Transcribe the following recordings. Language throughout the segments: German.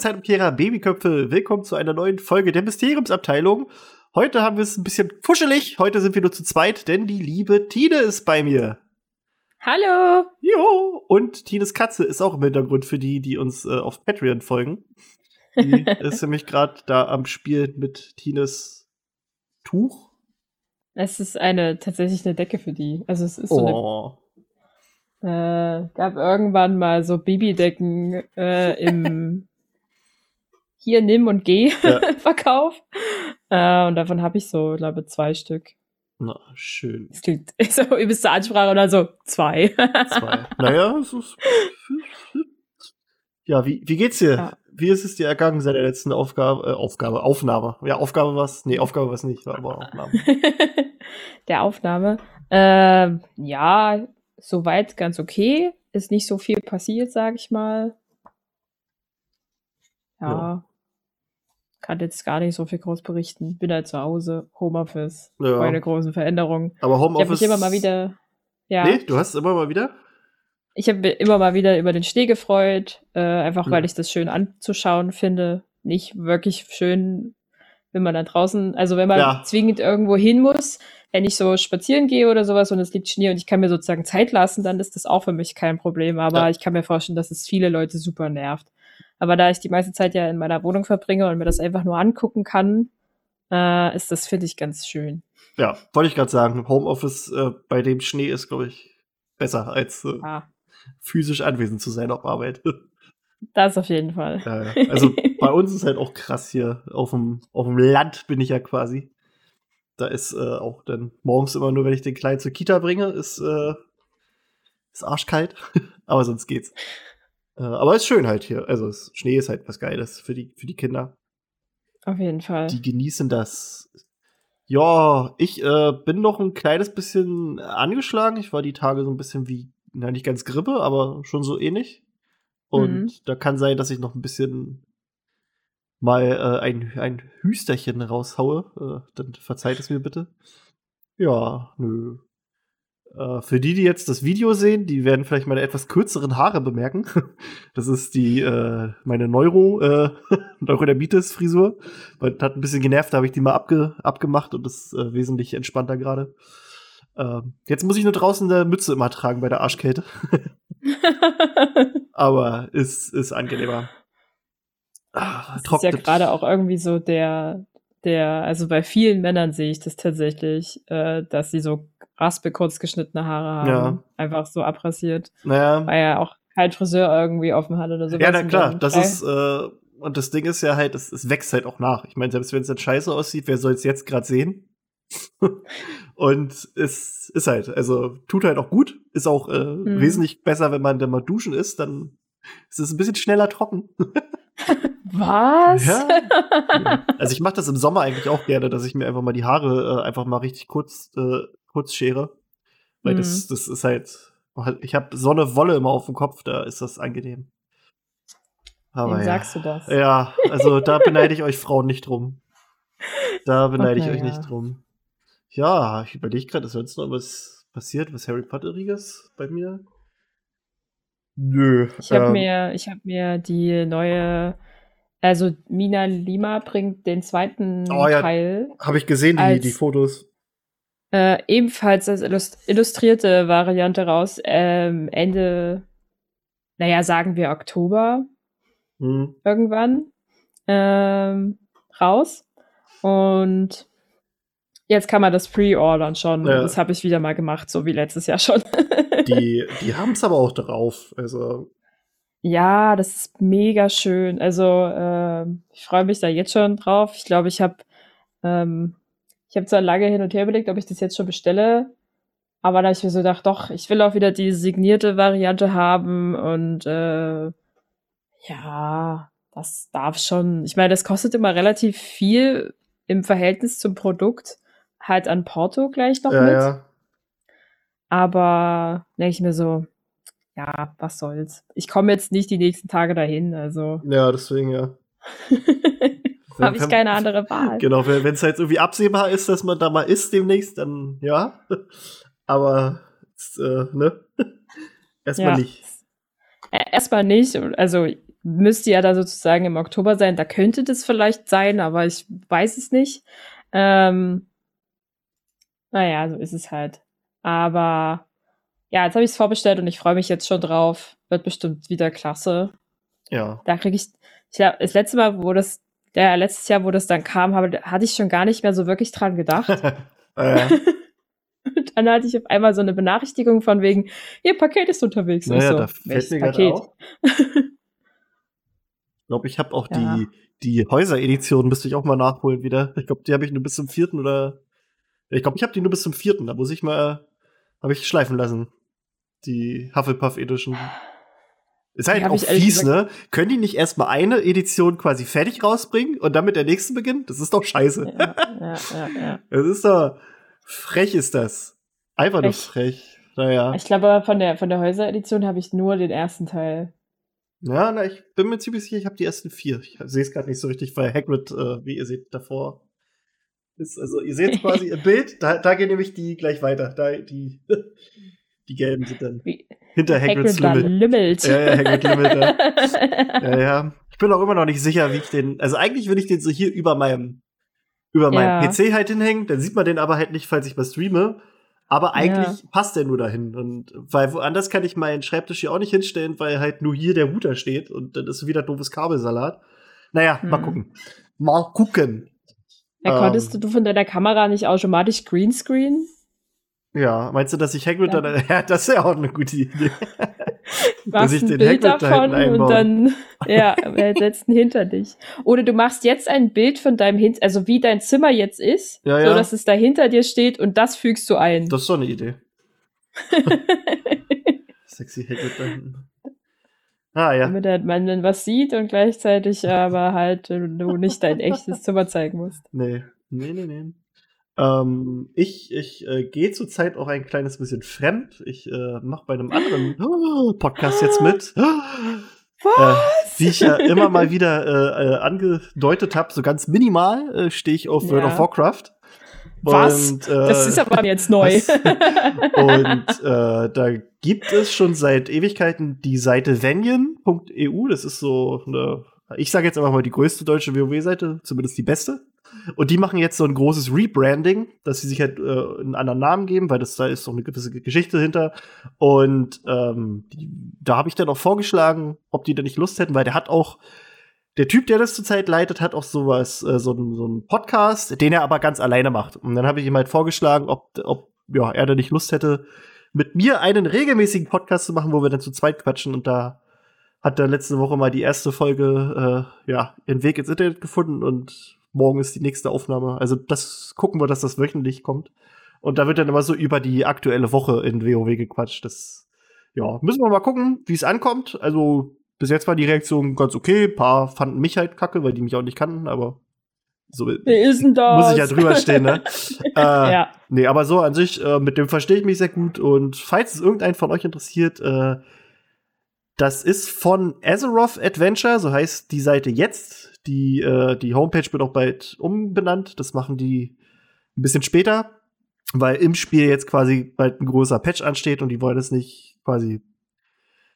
Zeitumkehrer, Babyköpfe, willkommen zu einer neuen Folge der Mysteriumsabteilung. Heute haben wir es ein bisschen fuschelig, heute sind wir nur zu zweit, denn die liebe Tine ist bei mir. Hallo! Jo! Und Tines Katze ist auch im Hintergrund für die, die uns äh, auf Patreon folgen. Die ist nämlich gerade da am Spiel mit Tines Tuch. Es ist eine tatsächlich eine Decke für die. Also es ist so Oh. eine, äh, gab irgendwann mal so Babydecken äh, im hier nimm und geh Ja. Verkauf. Äh, und davon habe ich so, glaube zwei Stück. Na, schön. Das klingt so übelste Ansprache dann so zwei. Zwei. naja, es ist. Ja, wie, wie geht's dir? Ja. Wie ist es dir ergangen seit der letzten Aufgabe? Äh, Aufgabe, Aufnahme. Ja, Aufgabe war's. Nee, Aufgabe war's nicht, war aber Aufnahme. Der Aufnahme. Äh, ja, soweit ganz okay. Ist nicht so viel passiert, sag ich mal. Ja. Ja. Kann jetzt gar nicht so viel groß berichten. Bin halt zu Hause, Homeoffice, Ja. keine großen Veränderungen. Aber Ich habe Homeoffice. mich immer mal wieder, ja, Nee, du hast immer mal wieder? ich habe immer mal wieder über den Schnee gefreut, äh, einfach Ja. weil ich das schön anzuschauen finde. Nicht wirklich schön, wenn man dann draußen, also wenn man Ja. zwingend irgendwo hin muss, wenn ich so spazieren gehe oder sowas und es liegt Schnee und ich kann mir sozusagen Zeit lassen, dann ist das auch für mich kein Problem. Aber Ja. ich kann mir vorstellen, dass es viele Leute super nervt. Aber da ich die meiste Zeit ja in meiner Wohnung verbringe und mir das einfach nur angucken kann, äh, ist das, finde ich, ganz schön. Ja, wollte ich gerade sagen. Homeoffice äh, bei dem Schnee ist, glaube ich, besser als äh, Ah, physisch anwesend zu sein auf Arbeit. das auf jeden Fall. Ja, also bei uns ist halt auch krass hier. Auf dem, auf dem Land bin ich ja quasi. Da ist äh, auch dann morgens immer nur, wenn ich den Kleinen zur Kita bringe, ist, äh, ist arschkalt. aber sonst geht's. Äh, aber ist schön halt hier. Also es, Schnee ist halt was Geiles für die, für die Kinder. Auf jeden Fall. Die genießen das. Ja, ich äh, bin noch ein kleines bisschen angeschlagen. Ich war die Tage so ein bisschen wie, na nicht ganz Grippe, aber schon so ähnlich. Und Mhm. da kann sein, dass ich noch ein bisschen mal äh, ein, ein Hüsterchen raushaue. Äh, dann verzeiht es mir bitte. Ja, nö. Äh, für die, die jetzt das Video sehen, die werden vielleicht meine etwas kürzeren Haare bemerken. Das ist die äh, meine Neuro äh, Neurodermitis-Frisur. Hat ein bisschen genervt, da habe ich die mal abge abgemacht und ist äh, wesentlich entspannter gerade. Ähm, jetzt muss ich nur draußen eine Mütze immer tragen bei der Arschkälte. Aber ist, ist angenehmer. Ah, Das ist ja gerade auch irgendwie so der, der, also bei vielen Männern sehe ich das tatsächlich, äh, dass sie so raspe kurz geschnittene Haare haben. Ja. Einfach so abrasiert. Naja, Weil ja auch kein Friseur irgendwie offen hat oder sowas. ja, na klar, das ist, äh, und das Ding ist ja halt, es, es wächst halt auch nach. Ich meine, selbst wenn es dann scheiße aussieht, wer soll es jetzt gerade sehen? und es ist halt, also tut halt auch gut, ist auch äh, Mhm. wesentlich besser, wenn man dann mal duschen ist, dann ist es ein bisschen schneller trocken. Was? Ja. Also ich mache das im Sommer eigentlich auch gerne, dass ich mir einfach mal die Haare äh, einfach mal richtig kurz, äh, kurz schere. Weil das, das ist halt, ich habe so eine Wolle immer auf dem Kopf, da ist das angenehm. Aber Wem ja. sagst du das? Ja, also da beneide ich euch Frauen nicht drum. Da beneide ich na euch ja. nicht drum. Ja, ich überlege gerade, ist sonst noch was passiert, was Harry Potteriges bei mir? Nö. Ich habe ähm, mir, ich habe mir die neue, also Mina Lima bringt den zweiten Oh ja, Teil Habe ich gesehen, die, die Fotos. Äh, ebenfalls als illust illustrierte Variante raus. Ähm, Ende, naja, sagen wir Oktober Hm. irgendwann ähm, raus. Und jetzt kann man das pre-ordern schon. Ja. Das habe ich wieder mal gemacht, so wie letztes Jahr schon. Die, die haben es aber auch drauf. Also, Ja, das ist mega schön. Also ähm, ich freue mich da jetzt schon drauf. Ich glaube, ich habe ähm, ich habe zwar lange hin und her überlegt, ob ich das jetzt schon bestelle, Aber da habe ich mir so gedacht, doch, ich will auch wieder die signierte Variante haben und äh, ja, das darf schon. Ich meine, das kostet immer relativ viel im Verhältnis zum Produkt. Halt an Porto gleich noch Ja, mit. ja. Aber denke ich mir so, ja, was soll's. Ich komme jetzt nicht die nächsten Tage dahin, also Ja, deswegen, ja. habe ich keine andere Wahl. Genau, wenn es halt irgendwie absehbar ist, dass man da mal ist demnächst, dann ja. Aber äh, ne? Erstmal Ja. nicht. Erstmal nicht. Also müsste ja da sozusagen im Oktober sein. Da könnte das vielleicht sein, aber ich weiß es nicht. Ähm, naja, so ist es halt. Aber ja, jetzt habe ich es vorbestellt und ich freue mich jetzt schon drauf. Wird bestimmt wieder klasse. Ja. Da kriege ich, ich glaub, das letzte Mal, wo das, ja, letztes Jahr, wo das dann kam, habe, hatte ich schon gar nicht mehr so wirklich dran gedacht. äh, Und dann hatte ich auf einmal so eine Benachrichtigung von wegen, ihr Paket ist unterwegs. Naja, so, da fällt mir gerade Paket? auf. Ich glaube, ich habe auch Ja. die, die Häuser-Edition, müsste ich auch mal nachholen wieder. Ich glaube, die habe ich nur bis zum vierten oder. Ich glaube, ich habe die nur bis zum vierten. Da muss ich mal. Habe ich schleifen lassen. Die Hufflepuff Edition. Ist halt auch fies, ne? Können die nicht erstmal eine Edition quasi fertig rausbringen und dann mit der nächsten beginnen? Das ist doch scheiße. Ja, ja, ja, ja. Das ist doch. Frech ist das. Einfach nur Frech. frech. Naja. Ich glaube, von der, von der Häuser-Edition habe ich nur den ersten Teil. Ja, na, ich bin mir ziemlich sicher, ich habe die ersten vier. Ich sehe es gerade nicht so richtig, weil Hagrid, äh, wie ihr seht, davor ist. Also ihr seht quasi im Bild, da, da gehen nämlich die gleich weiter. Da, die, die gelben sind dann Wie hinter Hagrids Hagrid Lümmel. lümmelt. Ja, ja, Hagrid lümmelt da. Ja, ja. Ich bin auch immer noch nicht sicher, wie ich den. Also eigentlich will ich den so hier über meinem über meinem Ja. PC halt hinhängen. Dann sieht man den aber halt nicht, falls ich was streame. Aber eigentlich passt der nur dahin. Und weil woanders kann ich meinen Schreibtisch hier auch nicht hinstellen, weil halt nur hier der Router steht und dann ist wieder doofes Kabelsalat. Naja, mal Hm. gucken. Mal gucken. Ja, konntest Ähm. du von deiner Kamera nicht automatisch Greenscreen? Ja, meinst du, dass ich Hagrid Ja. dann. Ja, das ist ja auch eine gute Idee. Machst ich den Bild Hagrid da davon hinten und dann, ja, setzt ihn hinter dich. Oder du machst jetzt ein Bild von deinem Hin also wie dein Zimmer jetzt ist, Ja, so ja. dass es da hinter dir steht und das fügst du ein. Das ist doch eine Idee. Sexy Hagrid da hinten. Ah, ja. Damit halt man dann was sieht und gleichzeitig aber halt äh, du nicht dein echtes Zimmer zeigen musst. Nee, nee, nee, nee. Ähm, ich ich äh, gehe zurzeit auch ein kleines bisschen fremd. Ich äh, mache bei einem anderen Podcast jetzt mit. Äh, wie ich ja immer mal wieder äh, äh, angedeutet habe, so ganz minimal äh, stehe ich auf World Ja. of Warcraft. Was? Und, äh, Das ist aber jetzt neu. was? Und äh, da gibt es schon seit Ewigkeiten die Seite Venien.eu. Das ist so eine, ich sage jetzt einfach mal die größte deutsche WoW-Seite, zumindest die beste. Und die machen jetzt so ein großes Rebranding, dass sie sich halt äh, einen anderen Namen geben, weil das da ist so eine gewisse Geschichte hinter. Und ähm, die, da habe ich dann auch vorgeschlagen, ob die da nicht Lust hätten, weil der hat auch der Typ, der das zurzeit leitet, hat auch sowas, äh, so, einen- so einen Podcast, den er aber ganz alleine macht. Und dann habe ich ihm halt vorgeschlagen, ob, ob ja, er da nicht Lust hätte, mit mir einen regelmäßigen Podcast zu machen, wo wir dann zu zweit quatschen. Und da hat er letzte Woche mal die erste Folge, äh, ja, ihren Weg ins Internet gefunden und morgen ist die nächste Aufnahme. Also das gucken wir, dass das wöchentlich kommt. Und da wird dann immer so über die aktuelle Woche in WoW gequatscht. Das, ja, müssen wir mal gucken, wie es ankommt. Also bis jetzt war die Reaktion ganz okay. Ein paar fanden mich halt kacke, weil die mich auch nicht kannten, aber so Wer ist denn das? muss ich ja drüber stehen, ne? äh, Ja. Nee, aber so an sich, äh, mit dem verstehe ich mich sehr gut. Und falls es irgendeinen von euch interessiert, äh, das ist von Azeroth Adventure, so heißt die Seite jetzt. Die, äh, die Homepage wird auch bald umbenannt. Das machen die ein bisschen später, weil im Spiel jetzt quasi bald ein großer Patch ansteht und die wollen es nicht quasi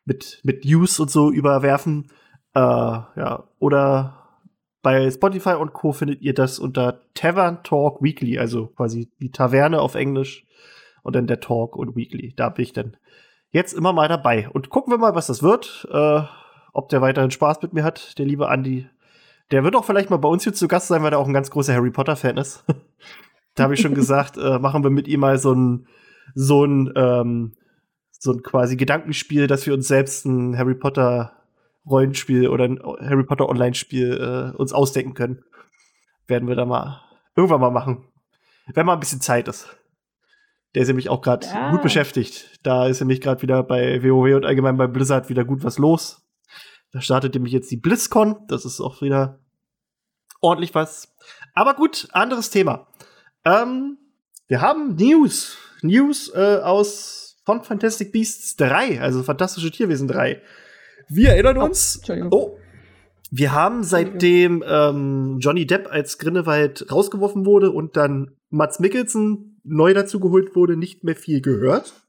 mit, mit News und so überwerfen. Äh, ja, oder bei Spotify und Co. findet ihr das unter Tavern Talk Weekly, also quasi die Taverne auf Englisch und dann der Talk und Weekly. Da bin ich dann jetzt immer mal dabei. Und gucken wir mal, was das wird. Äh, ob der weiterhin Spaß mit mir hat, der liebe Andy. Der wird auch vielleicht mal bei uns hier zu Gast sein, weil er auch ein ganz großer Harry Potter-Fan ist. da habe ich schon gesagt, äh, machen wir mit ihm mal so ein, so ein, ähm, so ein quasi Gedankenspiel, dass wir uns selbst ein Harry Potter Rollenspiel oder ein Harry Potter Online-Spiel äh, uns ausdenken können. Werden wir da mal irgendwann mal machen. Wenn mal ein bisschen Zeit ist. Der ist nämlich auch gerade Ja. gut beschäftigt. Da ist nämlich gerade wieder bei WoW und allgemein bei Blizzard wieder gut was los. Da startet nämlich jetzt die BlizzCon. Das ist auch wieder ordentlich was. Aber gut, anderes Thema. Ähm, wir haben News. News äh, aus von Fantastic Beasts 3, also Fantastische Tierwesen 3. Wir erinnern Oh, uns. Oh. Wir haben seitdem ähm, Johnny Depp als Grindelwald rausgeworfen wurde und dann Mats Mikkelsen neu dazugeholt wurde, nicht mehr viel gehört.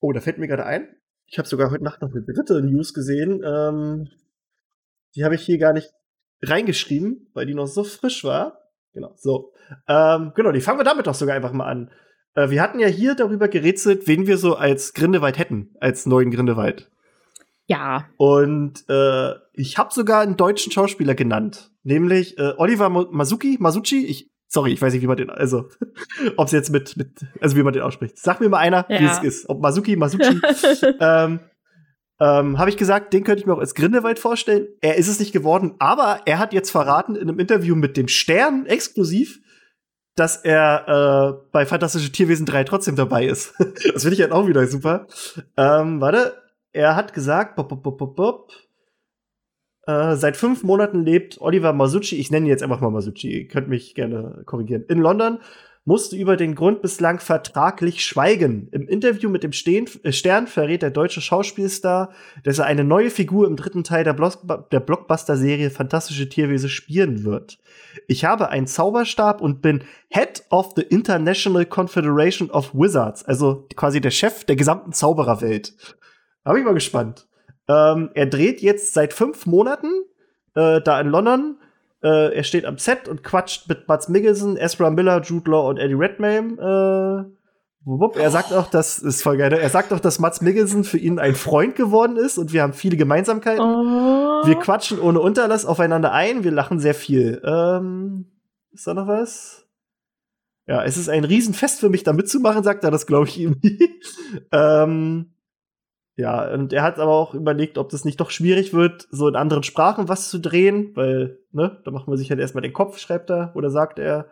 Oh, da fällt mir gerade ein. Ich habe sogar heute Nacht noch eine dritte News gesehen. Ähm, die habe ich hier gar nicht reingeschrieben, weil die noch so frisch war. Genau, so. Ähm, genau, die fangen wir damit doch sogar einfach mal an. Äh, wir hatten ja hier darüber gerätselt, wen wir so als Grindelwald hätten, als neuen Grindelwald. Ja. Und äh, ich habe sogar einen deutschen Schauspieler genannt, nämlich äh, Oliver Masuki, Masucci. Ich, sorry, ich weiß nicht, wie man den, also, ob es jetzt mit, mit, also wie man den ausspricht. Sag mir mal einer, wie Ja. es ist. Ob Masuki, Masucci. ähm, ähm, habe ich gesagt, den könnte ich mir auch als Grindelwald vorstellen. Er ist es nicht geworden, aber er hat jetzt verraten in einem Interview mit dem Stern exklusiv, dass er äh, bei Fantastische Tierwesen 3 trotzdem dabei ist. das finde ich halt auch wieder super. Ähm, warte, er hat gesagt, bop, bop, bop, bop, äh, seit fünf Monaten lebt Oliver Masucci, ich nenne ihn jetzt einfach mal Masucci, ihr könnt mich gerne korrigieren, in London, musste über den Grund bislang vertraglich schweigen. Im Interview mit dem äh, Stern verrät der deutsche Schauspielstar, dass er eine neue Figur im dritten Teil der, Blockbuster-Serie Fantastische Tierwesen spielen wird. Ich habe einen Zauberstab und bin Head of the International Confederation of Wizards, also quasi der Chef der gesamten Zaubererwelt. Da ich mal gespannt. Ähm, er dreht jetzt seit fünf Monaten äh, da in London. Äh, er steht am Set und quatscht mit Mats Mikkelsen, Ezra Miller, Jude Law und Eddie Redmayne. Äh, wupp. er sagt auch, dass ist voll geil. ne? Er sagt auch, dass Mats Mikkelsen für ihn ein Freund geworden ist und wir haben viele Gemeinsamkeiten. Oh. Wir quatschen ohne Unterlass aufeinander ein, wir lachen sehr viel. Ähm, ist da noch was? Ja, es ist ein Riesenfest für mich, da mitzumachen, sagt er, das glaube ich ihm. ähm, ja, und er hat aber auch überlegt, ob das nicht doch schwierig wird, so in anderen Sprachen was zu drehen, weil, ne, da macht man sich halt erstmal den Kopf, schreibt er oder sagt er.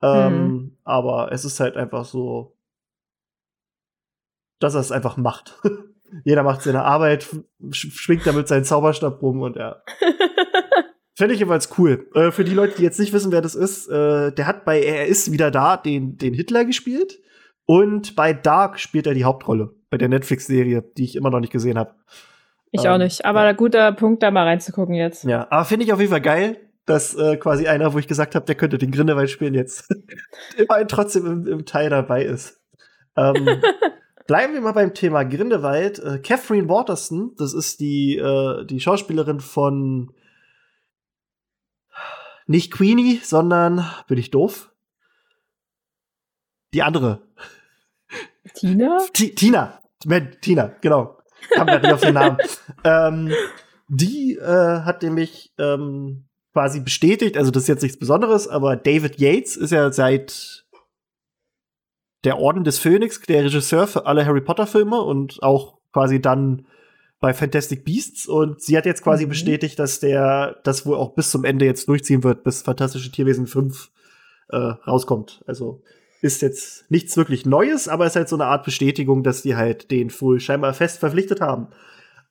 Ähm, Aber es ist halt einfach so, dass er es einfach macht. Jeder macht seine Arbeit, sch schwingt damit seinen Zauberstab rum und ja. Fände ich jeweils cool. Äh, für die Leute, die jetzt nicht wissen, wer das ist, äh, der hat bei Er ist wieder da den, den Hitler gespielt. Und bei Dark spielt er die Hauptrolle. Bei der Netflix-Serie, die ich immer noch nicht gesehen habe. Ich Ähm, auch nicht. Aber ein guter Punkt, da mal reinzugucken jetzt. Ja, aber finde ich auf jeden Fall geil, dass äh, quasi einer, wo ich gesagt habe, der könnte den Grindelwald spielen, jetzt immerhin trotzdem im, im Teil dabei ist. Ähm, bleiben wir mal beim Thema Grindelwald. Äh, Catherine Waterston, das ist die, äh, die Schauspielerin von nicht Queenie, sondern bin ich doof? Die andere. Tina? Ti- Tina. Tina, genau. Kam grad nicht auf den Namen. ähm, die äh, hat nämlich ähm, quasi bestätigt, also das ist jetzt nichts Besonderes, aber David Yates ist ja seit der Orden des Phönix der Regisseur für alle Harry Potter Filme und auch quasi dann bei Fantastic Beasts und sie hat jetzt quasi Mhm. bestätigt, dass der das wohl auch bis zum Ende jetzt durchziehen wird, bis Fantastische Tierwesen 5 äh, rauskommt. Also ist jetzt nichts wirklich Neues, aber ist halt so eine Art Bestätigung, dass die halt den wohl scheinbar fest verpflichtet haben.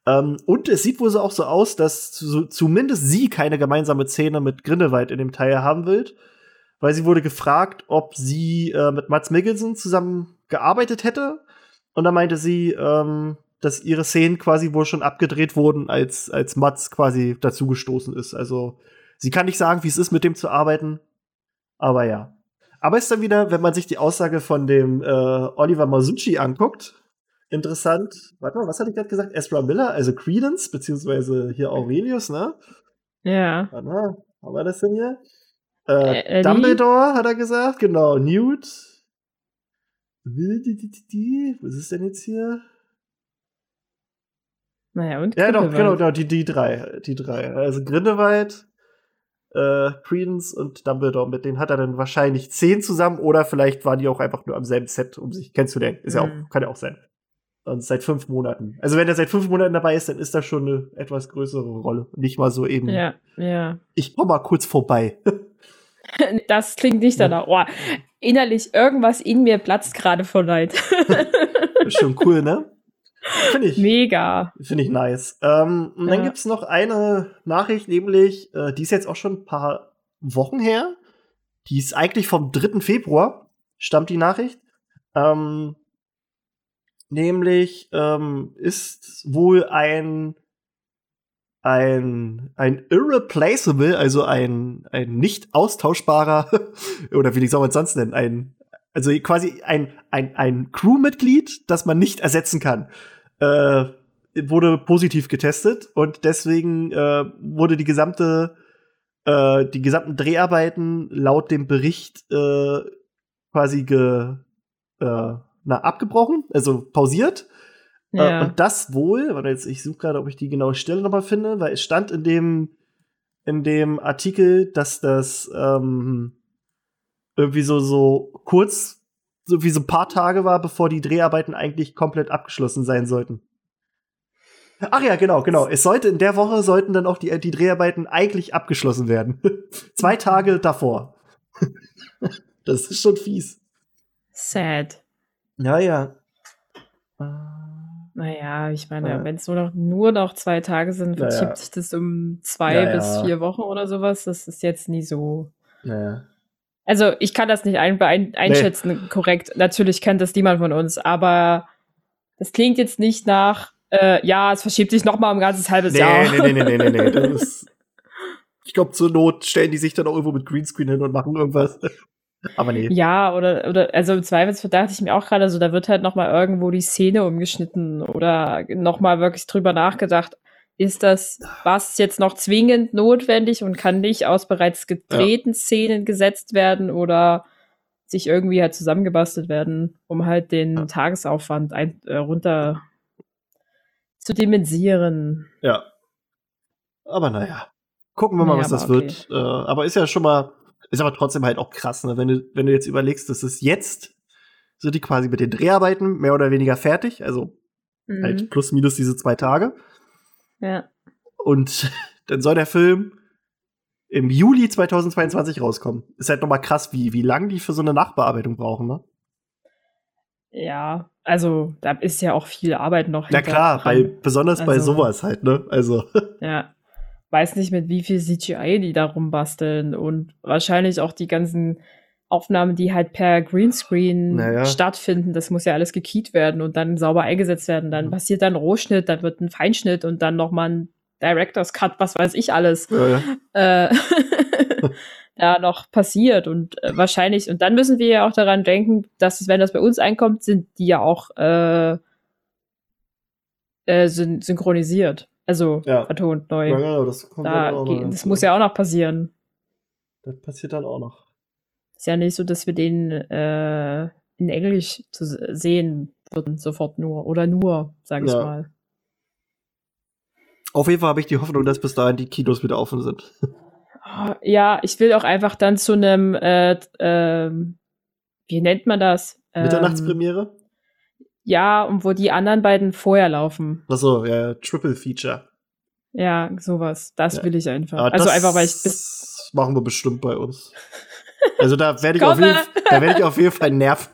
Ähm, und es sieht wohl so auch so aus, dass zu, zumindest sie keine gemeinsame Szene mit Grindelwald in dem Teil haben will, weil sie wurde gefragt, ob sie äh, mit Mats Mikkelsen zusammen gearbeitet hätte. Und da meinte sie, ähm, dass ihre Szenen quasi wohl schon abgedreht wurden, als, als Mats quasi dazugestoßen ist. Also sie kann nicht sagen, wie es ist, mit dem zu arbeiten. Aber ja. Aber ist dann wieder, wenn man sich die Aussage von dem äh, Oliver Masucci anguckt, interessant. Warte mal, was hatte ich gerade gesagt? Ezra Miller, also Credence, beziehungsweise hier Aurelius, ne? Ja. Warte mal, haben wir das denn hier? Äh, Äh, Eddie? Dumbledore hat er gesagt, genau. Newt. Was ist denn jetzt hier? Naja, und? Ja, doch, genau, genau, die, die drei. Die drei. Also Grindelwald, äh, Credence und Dumbledore. Mit denen hat er dann wahrscheinlich zehn zusammen oder vielleicht waren die auch einfach nur am selben Set, um sich kennenzulernen. Ist ja Mhm. auch, kann ja auch sein. Und seit fünf Monaten. Also wenn er seit fünf Monaten dabei ist, dann ist das schon eine etwas größere Rolle. Nicht mal so eben. Ja, ja. Ich komm mal kurz vorbei. Das klingt nicht danach. Oh, innerlich irgendwas in mir platzt gerade vor Leid. Ist schon cool, ne? Finde ich. Mega. Finde ich nice. Ähm, und dann Ja. gibt's noch eine Nachricht, nämlich, äh, die ist jetzt auch schon ein paar Wochen her. Die ist eigentlich vom 3. Februar, stammt die Nachricht. Ähm, nämlich ähm, ist wohl ein ein, ein irreplaceable, also ein, ein nicht austauschbarer, oder wie soll man es sonst nennen, ein, also quasi ein, ein, ein Crewmitglied, das man nicht ersetzen kann, äh, wurde positiv getestet und deswegen äh, wurde die gesamte, äh, die gesamten Dreharbeiten laut dem Bericht äh, quasi ge, äh, na, abgebrochen, also pausiert. Äh, Ja. und das wohl, warte jetzt, ich suche gerade, ob ich die genaue Stelle nochmal finde, weil es stand in dem, in dem Artikel, dass das ähm, irgendwie so, so kurz, so wie so ein paar Tage war, bevor die Dreharbeiten eigentlich komplett abgeschlossen sein sollten. Ach ja, genau, genau. Es sollte in der Woche sollten dann auch die, die Dreharbeiten eigentlich abgeschlossen werden. Zwei Tage davor. das ist schon fies. Sad. Ja, ja. Äh, Naja, ich meine, Ja. wenn es nur noch, nur noch zwei Tage sind, verschiebt ja. sich das um zwei Ja, bis vier Wochen oder sowas. Das ist jetzt nie so. Naja. Also, ich kann das nicht ein, ein, einschätzen, korrekt. Natürlich kennt das niemand von uns, aber das klingt jetzt nicht nach, äh, ja, es verschiebt sich noch mal um ein ganzes halbes Nee, Jahr. nee, nee, nee, nee, nee, nee. Ist, ich glaube, zur Not stellen die sich dann auch irgendwo mit Greenscreen hin und machen irgendwas. Aber nee. Ja, oder, oder, also im Zweifelsfall dachte ich mir auch gerade so, da wird halt noch mal irgendwo die Szene umgeschnitten oder noch mal wirklich drüber nachgedacht. Ist das was jetzt noch zwingend notwendig und kann nicht aus bereits gedrehten Szenen gesetzt werden oder sich irgendwie halt zusammengebastelt werden, um halt den Ja. Tagesaufwand ein, äh, runter zu dimensieren. Ja. Aber naja. Gucken wir mal, Naja, was das okay. wird. Äh, aber ist ja schon mal, ist aber trotzdem halt auch krass, ne? Wenn du, wenn du jetzt überlegst, dass es jetzt sind die quasi mit den Dreharbeiten mehr oder weniger fertig, also Mhm. halt plus minus diese zwei Tage. Ja. Und dann soll der Film im Juli 2022 rauskommen. Ist halt noch mal krass, wie, wie lang die für so eine Nachbearbeitung brauchen, ne? ja, also da ist ja auch viel Arbeit noch. Na klar, bei, besonders bei Also- sowas halt, ne? Also, Ja. Weiß nicht, mit wie viel CGI die da rumbasteln und wahrscheinlich auch die ganzen Aufnahmen, die halt per Greenscreen Naja. stattfinden. Das muss ja alles gekeyt werden und dann sauber eingesetzt werden. Dann Mhm. passiert dann Rohschnitt, dann wird ein Feinschnitt und dann nochmal ein Director's Cut, was weiß ich alles, äh, äh, da noch passiert. Und äh, wahrscheinlich, und dann müssen wir ja auch daran denken, dass es, wenn das bei uns einkommt, sind die ja auch äh, äh, syn synchronisiert. Also Ja. vertont neu. ja, genau, das kommt Da das muss ja auch noch passieren. Das passiert dann auch noch. Ist ja nicht so, dass wir den äh, in Englisch zu sehen würden, sofort nur. Oder nur, sage ich Ja. mal. Auf jeden Fall habe ich die Hoffnung, dass bis dahin die Kinos wieder offen sind. Ah, Ja, ich will auch einfach dann zu einem, äh, ähm, wie nennt man das? Ähm, Mitternachtspremiere? Ja, und wo die anderen beiden vorher laufen. Achso, ja, Triple Feature. Ja, sowas. Das Ja. will ich einfach. Aber also das einfach, weil ich bis. machen wir bestimmt bei uns. Also da werde ich, auf jeden, da werd ich auf jeden Fall nerven.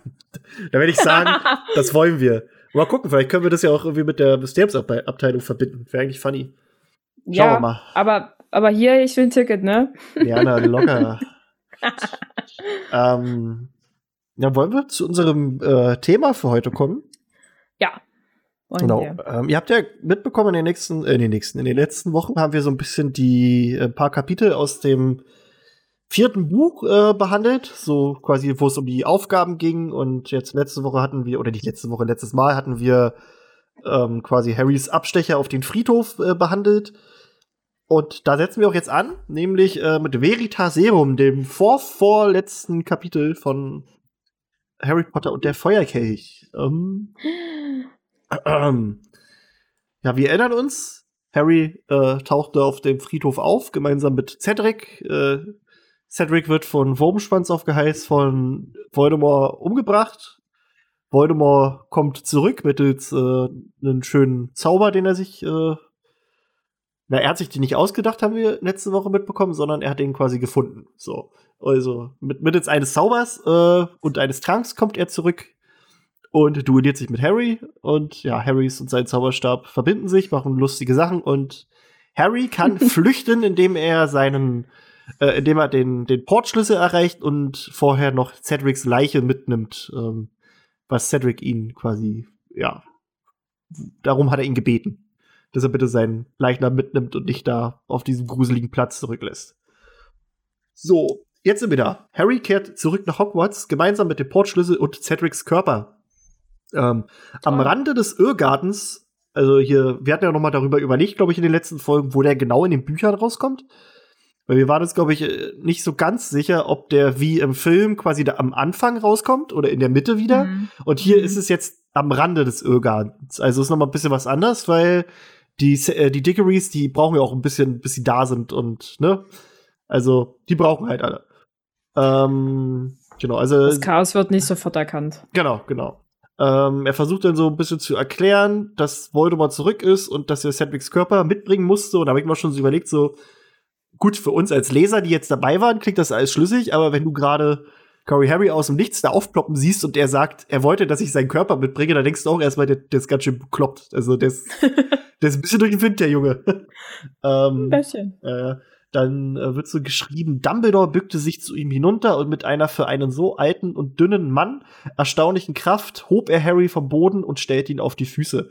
Da werde ich sagen, das wollen wir. Mal gucken, vielleicht können wir das ja auch irgendwie mit der Mysteriumsabteilung verbinden. Wäre eigentlich funny. Schauen ja, wir mal. aber, aber hier, ich will ein Ticket, ne? Ja, na, locker. ähm, ja, wollen wir zu unserem äh, Thema für heute kommen? Ja. Genau. Ähm, ihr habt ja mitbekommen, in den nächsten, äh, in den nächsten, in den letzten Wochen haben wir so ein bisschen die äh, paar Kapitel aus dem vierten Buch äh, behandelt, so quasi, wo es um die Aufgaben ging. Und jetzt letzte Woche hatten wir, oder nicht letzte Woche, letztes Mal hatten wir ähm, quasi Harrys Abstecher auf den Friedhof äh, behandelt. Und da setzen wir auch jetzt an, nämlich äh, mit Veritaserum, dem vorvorletzten Kapitel von Harry Potter und der Feuerkelch. Ähm, ähm, ja, wir erinnern uns, Harry äh, tauchte auf dem Friedhof auf, gemeinsam mit Cedric. Äh, Cedric wird von Wurmschwanz aufgeheißt von Voldemort umgebracht. Voldemort kommt zurück mittels äh, einen schönen Zauber, den er sich äh, na, er hat sich die nicht ausgedacht, haben wir letzte Woche mitbekommen, sondern er hat den quasi gefunden. So. Also mit, mittels eines Zaubers äh, und eines Tranks kommt er zurück und duelliert sich mit Harry. Und ja, Harrys und sein Zauberstab verbinden sich, machen lustige Sachen und Harry kann flüchten, indem er seinen, äh, indem er den, den Portschlüssel erreicht und vorher noch Cedrics Leiche mitnimmt, ähm, was Cedric ihn quasi, ja, darum hat er ihn gebeten, dass er bitte seinen Leichnam mitnimmt und nicht da auf diesem gruseligen Platz zurücklässt. So, jetzt sind wir da. Harry kehrt zurück nach Hogwarts, gemeinsam mit dem Portschlüssel und Cedrics Körper. Ähm, am Rande des Irrgartens, also hier, wir hatten ja noch mal darüber überlegt, glaube ich, in den letzten Folgen, wo der genau in den Büchern rauskommt. Weil wir waren uns, glaube ich, äh, nicht so ganz sicher, ob der wie im Film quasi da am Anfang rauskommt oder in der Mitte wieder. Mhm. Und hier mhm. ist es jetzt am Rande des Irrgartens. Also ist noch mal ein bisschen was anders, weil die, äh, die Dickorys, die brauchen ja auch ein bisschen, bis sie da sind und, ne? Also, die brauchen halt alle. Ähm, genau, also. Das Chaos wird nicht sofort erkannt. Genau, genau. Ähm, er versucht dann so ein bisschen zu erklären, dass Voldemort zurück ist und dass er Cedrics Körper mitbringen musste. Und da habe ich mir schon so überlegt, so, gut, für uns als Leser, die jetzt dabei waren, klingt das alles schlüssig, aber wenn du gerade Corey Harry aus dem Nichts da aufploppen siehst und er sagt, er wollte, dass ich seinen Körper mitbringe, dann denkst du auch erstmal, der, der ist ganz schön bekloppt. Also der ist, der ist ein bisschen durch den Wind, der Junge. ähm, ein bisschen. Äh, dann äh, wird so geschrieben, Dumbledore bückte sich zu ihm hinunter und mit einer für einen so alten und dünnen Mann erstaunlichen Kraft hob er Harry vom Boden und stellte ihn auf die Füße.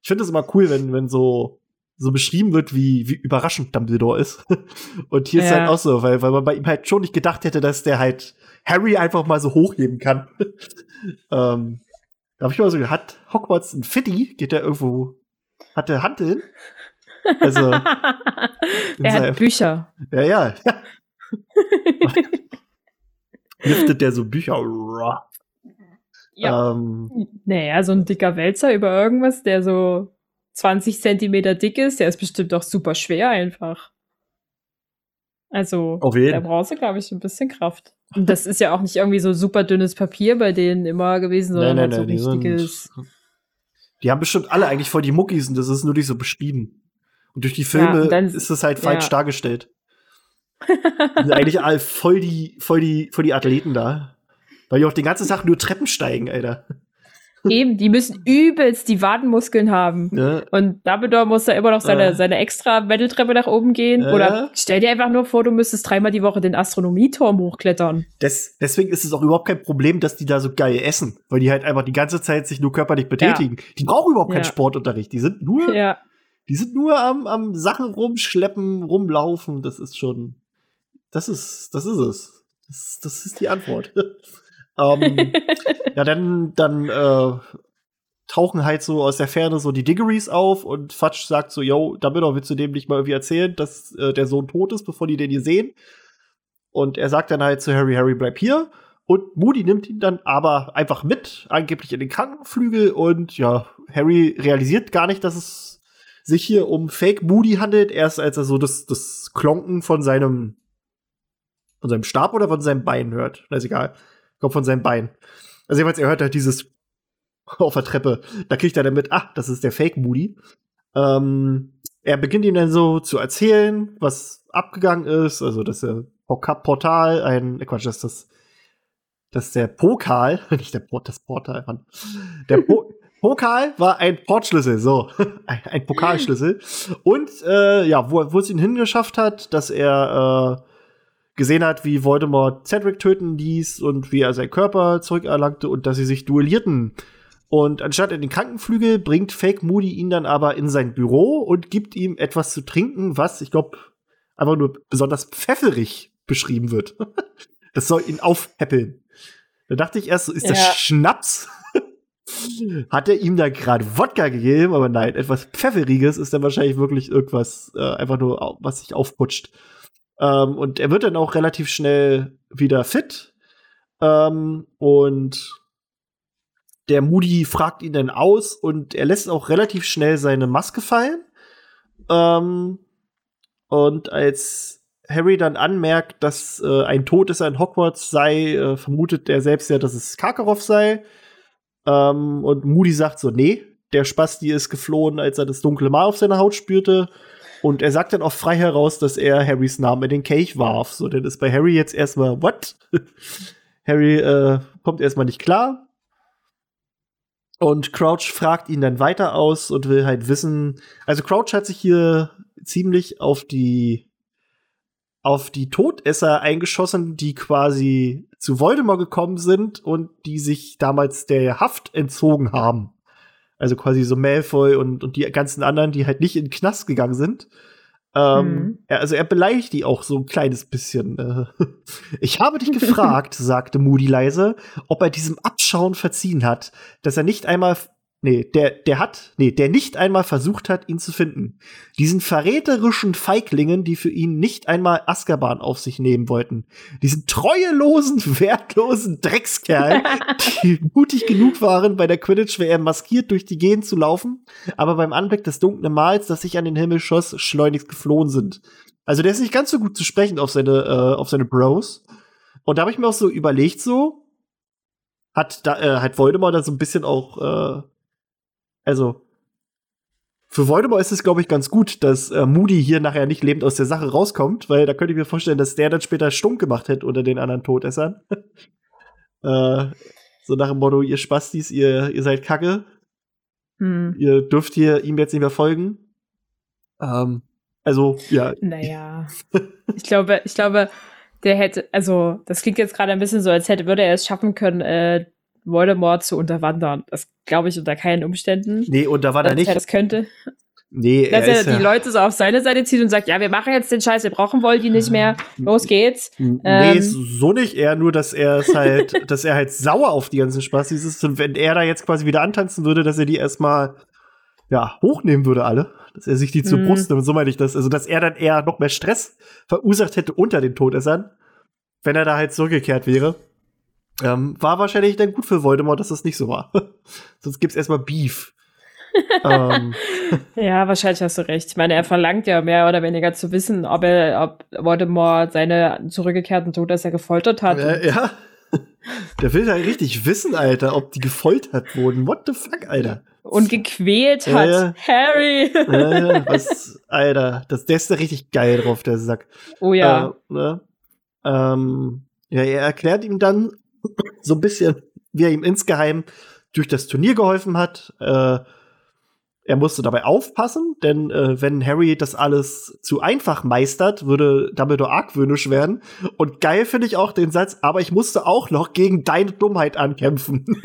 Ich finde es immer cool, wenn, wenn so, so beschrieben wird, wie, wie überraschend Dumbledore ist. und hier ja. ist halt auch so, weil, weil man bei ihm halt schon nicht gedacht hätte, dass der halt Harry einfach mal so hochheben kann. ähm, da hab ich mal so, hat Hogwarts ein Fitty? Geht der irgendwo, hat der Hand hin? Also, er hat Bücher. Ja, ja. ja. Liftet der so Bücher? Ja. Ähm, naja, so ein dicker Wälzer über irgendwas, der so 20 Zentimeter dick ist, der ist bestimmt auch super schwer einfach. Also, Auf jeden. da brauchst du, glaube ich, ein bisschen Kraft. Und das ist ja auch nicht irgendwie so super dünnes Papier bei denen immer gewesen, sondern nein, nein, halt so nein, richtiges. Die, die haben bestimmt alle eigentlich voll die Muckis und das ist nur nicht so beschrieben. Und durch die Filme ja, ist es halt falsch ja. dargestellt. die sind eigentlich all voll die, voll die, voll die Athleten da. Weil die auch den ganzen Tag nur Treppen steigen, Alter. Eben, die müssen übelst die Wadenmuskeln haben. Ja. Und Dumbledore muss da immer noch seine, ja. seine extra Wendeltreppe nach oben gehen. Ja. Oder stell dir einfach nur vor, du müsstest dreimal die Woche den Astronomieturm hochklettern. Des, deswegen ist es auch überhaupt kein Problem, dass die da so geil essen. Weil die halt einfach die ganze Zeit sich nur körperlich betätigen. Die brauchen überhaupt keinen Sportunterricht. Die sind nur. Die sind nur am, am Sachen rumschleppen, rumlaufen. Das ist schon. Das ist, das ist es. Das, das ist die Antwort. ähm, ja, dann, dann äh, tauchen halt so aus der Ferne so die Diggories auf und Fatsch sagt so, yo, Dumbledore, willst du dem nicht mal irgendwie erzählen, dass äh, der Sohn tot ist, bevor die den hier sehen? Und er sagt dann halt zu Harry, Harry, bleib hier. Und Moody nimmt ihn dann aber einfach mit, angeblich in den Krankenflügel. Und ja, Harry realisiert gar nicht, dass es sich hier um Fake Moody handelt, erst als er so das, das Klonken von seinem, von seinem Stab oder von seinem Bein hört. Na, ist egal. Kommt von seinem Bein. Also jedenfalls, er hört halt dieses auf der Treppe. Da kriegt er dann mit, ah, das ist der Fake Moody. Ähm, er beginnt ihm dann so zu erzählen, was abgegangen ist, also dass der Portal ein, äh, Quatsch, dass das, dass der Pokal, nicht der Port, das Portal, Mann. Der, po, Pokal war ein Portschlüssel, so. ein, ein Pokalschlüssel. Und äh, ja, wo, wo es ihn hingeschafft hat, dass er äh, gesehen hat, wie Voldemort Cedric töten ließ und wie er seinen Körper zurückerlangte und dass sie sich duellierten. Und anstatt in den Krankenflügel bringt Fake Moody ihn dann aber in sein Büro und gibt ihm etwas zu trinken, was, ich glaube, einfach nur besonders pfefferig beschrieben wird. das soll ihn aufheppeln. Da dachte ich erst, so ist das Schnaps? Hat er ihm da gerade Wodka gegeben? Aber nein, etwas Pfefferiges ist dann wahrscheinlich wirklich irgendwas, äh, einfach nur, was sich aufputscht. Ähm, und er wird dann auch relativ schnell wieder fit. Ähm, und der Moody fragt ihn dann aus und er lässt auch relativ schnell seine Maske fallen. Ähm, und als Harry dann anmerkt, dass äh, ein Todesser in Hogwarts sei, äh, vermutet er selbst ja, dass es Karkaroff sei. Ähm, und Moody sagt so, nee, der Spasti ist geflohen, als er das dunkle Mal auf seiner Haut spürte. Und er sagt dann auch frei heraus, dass er Harrys Namen in den Kelch warf. So, dann ist bei Harry jetzt erstmal, what? Harry äh, kommt erstmal nicht klar. Und Crouch fragt ihn dann weiter aus und will halt wissen. Also Crouch hat sich hier ziemlich auf die auf die Todesser eingeschossen, die quasi zu Voldemort gekommen sind und die sich damals der Haft entzogen haben. Also quasi so Malfoy und, und die ganzen anderen, die halt nicht in den Knast gegangen sind. Ähm, mhm. er, also er beleidigt die auch so ein kleines bisschen. Äh. Ich habe dich gefragt, sagte Moody leise, ob er diesem Abschauen verziehen hat, dass er nicht einmal Nee, der, der hat, nee, der nicht einmal versucht hat, ihn zu finden. Diesen verräterischen Feiglingen, die für ihn nicht einmal Azkaban auf sich nehmen wollten. Diesen treuelosen, wertlosen Dreckskerl, die mutig genug waren, bei der Quidditch-WM maskiert durch die Gegend zu laufen, aber beim Anblick des dunklen Mals, das sich an den Himmel schoss, schleunigst geflohen sind. Also der ist nicht ganz so gut zu sprechen auf seine, äh, auf seine Bros. Und da habe ich mir auch so überlegt, so, hat da, äh, hat Voldemort da so ein bisschen auch, äh, also für Voldemort ist es, glaube ich, ganz gut, dass äh, Moody hier nachher nicht lebend aus der Sache rauskommt, weil da könnte ich mir vorstellen, dass der dann später stumm gemacht hätte unter den anderen Todessern. äh, so nach dem Motto, ihr Spastis, ihr, ihr seid Kacke. Hm. Ihr dürft hier ihm jetzt nicht mehr folgen. Ähm, also, ja. Naja. ich glaube, ich glaube, der hätte, also, das klingt jetzt gerade ein bisschen so, als hätte, würde er es schaffen können, äh, Voldemort zu unterwandern. Das glaube ich unter keinen Umständen. Nee, und da war er nicht. Er das könnte. Nee, Dass er, er die ja Leute so auf seine Seite zieht und sagt, ja, wir machen jetzt den Scheiß, wir brauchen Voldy nicht mehr, los geht's. Nee, ähm, so nicht, eher nur, dass er es halt, dass er halt sauer auf die ganzen Spaß ist und wenn er da jetzt quasi wieder antanzen würde, dass er die erstmal, ja, hochnehmen würde alle, dass er sich die zur mhm. Brust nimmt, so meine ich das, also dass er dann eher noch mehr Stress verursacht hätte unter den Todessern, wenn er da halt zurückgekehrt wäre. Ähm, war wahrscheinlich dann gut für Voldemort, dass das nicht so war. Sonst gibt's erstmal Beef. ähm. Ja, wahrscheinlich hast du recht. Ich meine, er verlangt ja mehr oder weniger zu wissen, ob er, ob Voldemort seine zurückgekehrten Todesser gefoltert hat. Ja, ja. Der will da richtig wissen, Alter, ob die gefoltert wurden. What the fuck, Alter? Und gequält hat. Ja, Harry. Ja, was, Alter, das, der ist da richtig geil drauf, der Sack. Oh ja. Äh, ne? ähm, ja, er erklärt ihm dann, so ein bisschen, wie er ihm insgeheim durch das Turnier geholfen hat. Äh, er musste dabei aufpassen, denn äh, wenn Harry das alles zu einfach meistert, würde Dumbledore argwöhnisch werden. Und geil finde ich auch den Satz, aber ich musste auch noch gegen deine Dummheit ankämpfen.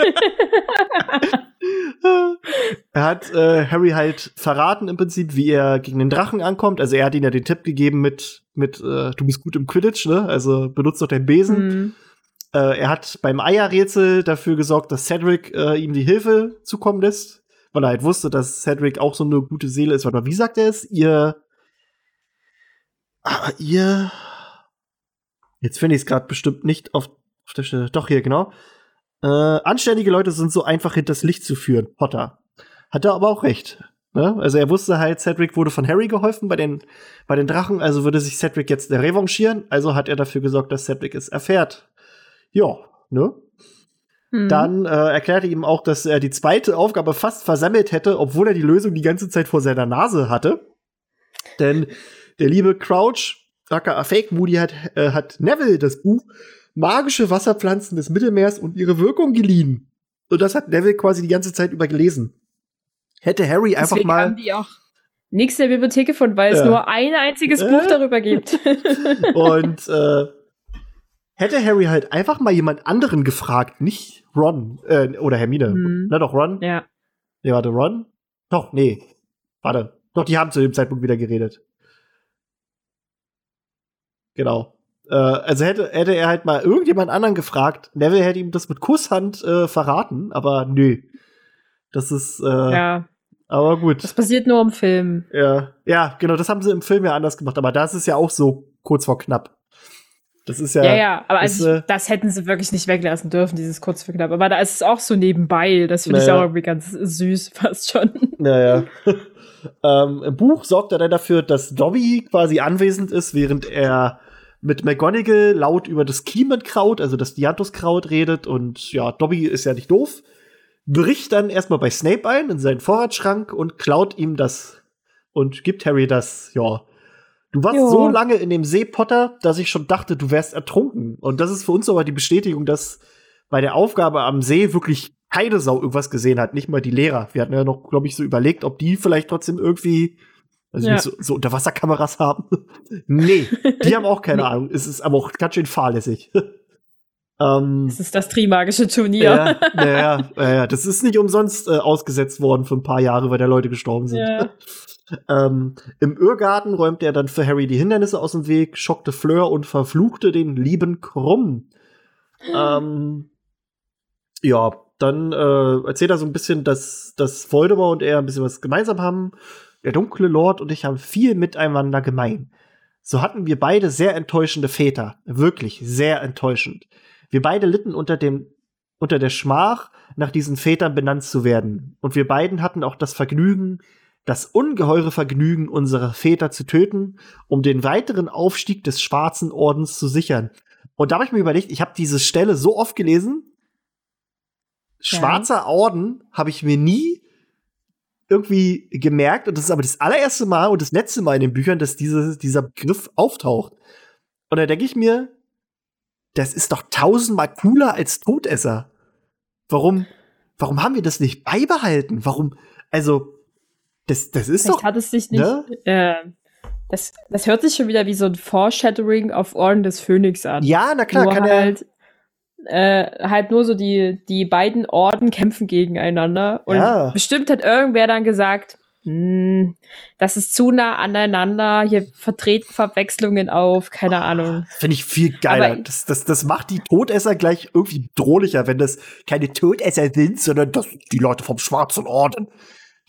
er hat äh, Harry halt verraten im Prinzip, wie er gegen den Drachen ankommt. Also er hat ihm ja den Tipp gegeben mit, mit äh, du bist gut im Quidditch, ne? Also benutzt doch deinen Besen. Mhm. Äh, er hat beim Eierrätsel dafür gesorgt, dass Cedric äh, ihm die Hilfe zukommen lässt, weil er halt wusste, dass Cedric auch so eine gute Seele ist. Mal, wie sagt er es? Ihr. Ah, ihr. Jetzt finde ich es gerade bestimmt nicht auf, auf, der Stelle. Doch, hier, genau. Äh, anständige Leute sind so einfach hinters Licht zu führen. Potter. Hat er aber auch recht. Ne? Also er wusste halt, Cedric wurde von Harry geholfen bei den, bei den Drachen, also würde sich Cedric jetzt revanchieren. Also hat er dafür gesorgt, dass Cedric es erfährt ja, ne? Mhm. Dann äh, erklärte ihm auch, dass er die zweite Aufgabe fast versammelt hätte, obwohl er die Lösung die ganze Zeit vor seiner Nase hatte. Denn der liebe Crouch, aka Fake Moody, hat, äh, hat Neville das Buch Magische Wasserpflanzen des Mittelmeers und ihre Wirkung geliehen. Und das hat Neville quasi die ganze Zeit über gelesen. Hätte Harry Deswegen einfach mal. Haben die auch nichts der Bibliothek gefunden, weil es nur ein einziges äh? Buch darüber gibt. und äh, hätte Harry halt einfach mal jemand anderen gefragt, nicht Ron äh, oder Hermine. Mhm. Na doch, Ron? Ja. Nee, warte, Ron? Doch, nee. Warte. Doch, die haben zu dem Zeitpunkt wieder geredet. Genau. Äh, also hätte, hätte er halt mal irgendjemand anderen gefragt, Neville hätte ihm das mit Kusshand äh, verraten, aber nö. Das ist, äh, ja. aber gut. Das passiert nur im Film. Ja, ja, genau, das haben sie im Film ja anders gemacht, aber das ist ja auch so kurz vor knapp. Das ist ja. Ja, ja, aber ist, also, das hätten sie wirklich nicht weglassen dürfen, dieses kurz für knapp. Aber da ist es auch so nebenbei. Das finde naja. ich auch irgendwie ganz süß, fast schon. Naja. ähm, Im Buch sorgt er dann dafür, dass Dobby quasi anwesend ist, während er mit McGonagall laut über das Kiemenkraut, also das Dianthuskraut, redet. Und ja, Dobby ist ja nicht doof. Bricht dann erstmal bei Snape ein in seinen Vorratsschrank und klaut ihm das und gibt Harry das, ja. Du warst Jo. so lange in dem See, Potter, dass ich schon dachte, du wärst ertrunken. Und das ist für uns aber die Bestätigung, dass bei der Aufgabe am See wirklich keine Sau irgendwas gesehen hat, nicht mal die Lehrer. Wir hatten ja noch, glaube ich, so überlegt, ob die vielleicht trotzdem irgendwie also Ja. so, so Unterwasserkameras haben. nee, die haben auch keine Nee. Ahnung. Es ist aber auch ganz schön fahrlässig. ähm, Das ist das Trimagische Turnier. ja, ja, ja, ja, das ist nicht umsonst äh, ausgesetzt worden für ein paar Jahre, weil da Leute gestorben sind. Ja. Ähm, Im Irrgarten räumte er dann für Harry die Hindernisse aus dem Weg, schockte Fleur und verfluchte den lieben Krumm. ähm, ja, dann äh, erzählt er so ein bisschen, dass, dass Voldemort und er ein bisschen was gemeinsam haben. Der dunkle Lord und ich haben viel miteinander gemein. So hatten wir beide sehr enttäuschende Väter. Wirklich sehr enttäuschend. Wir beide litten unter dem unter der Schmach, nach diesen Vätern benannt zu werden. Und wir beiden hatten auch das Vergnügen, das ungeheure Vergnügen unserer Väter zu töten, um den weiteren Aufstieg des Schwarzen Ordens zu sichern. Und da habe ich mir überlegt, ich habe diese Stelle so oft gelesen. Schwarzer Orden habe ich mir nie irgendwie gemerkt. Und das ist aber das allererste Mal und das letzte Mal in den Büchern, dass diese, dieser Begriff auftaucht. Und da denke ich mir, das ist doch tausendmal cooler als Todesser. Warum, warum haben wir das nicht beibehalten? Warum, also, das, das ist Vielleicht doch, hat es sich nicht. ne? Äh, das, das hört sich schon wieder wie so ein Foreshadowing auf Orden des Phönix an. ja, na klar, nur kann er, halt, äh, halt nur so die, die beiden Orden kämpfen gegeneinander. Und Ja. bestimmt hat irgendwer dann gesagt, "Hm, das ist zu nah aneinander, hier vertreten Verwechslungen auf, keine Ahnung. Finde ich viel geiler. Aber- Das, das, das macht die Todesser gleich irgendwie bedrohlicher, wenn das keine Todesser sind, sondern das die Leute vom Schwarzen Orden.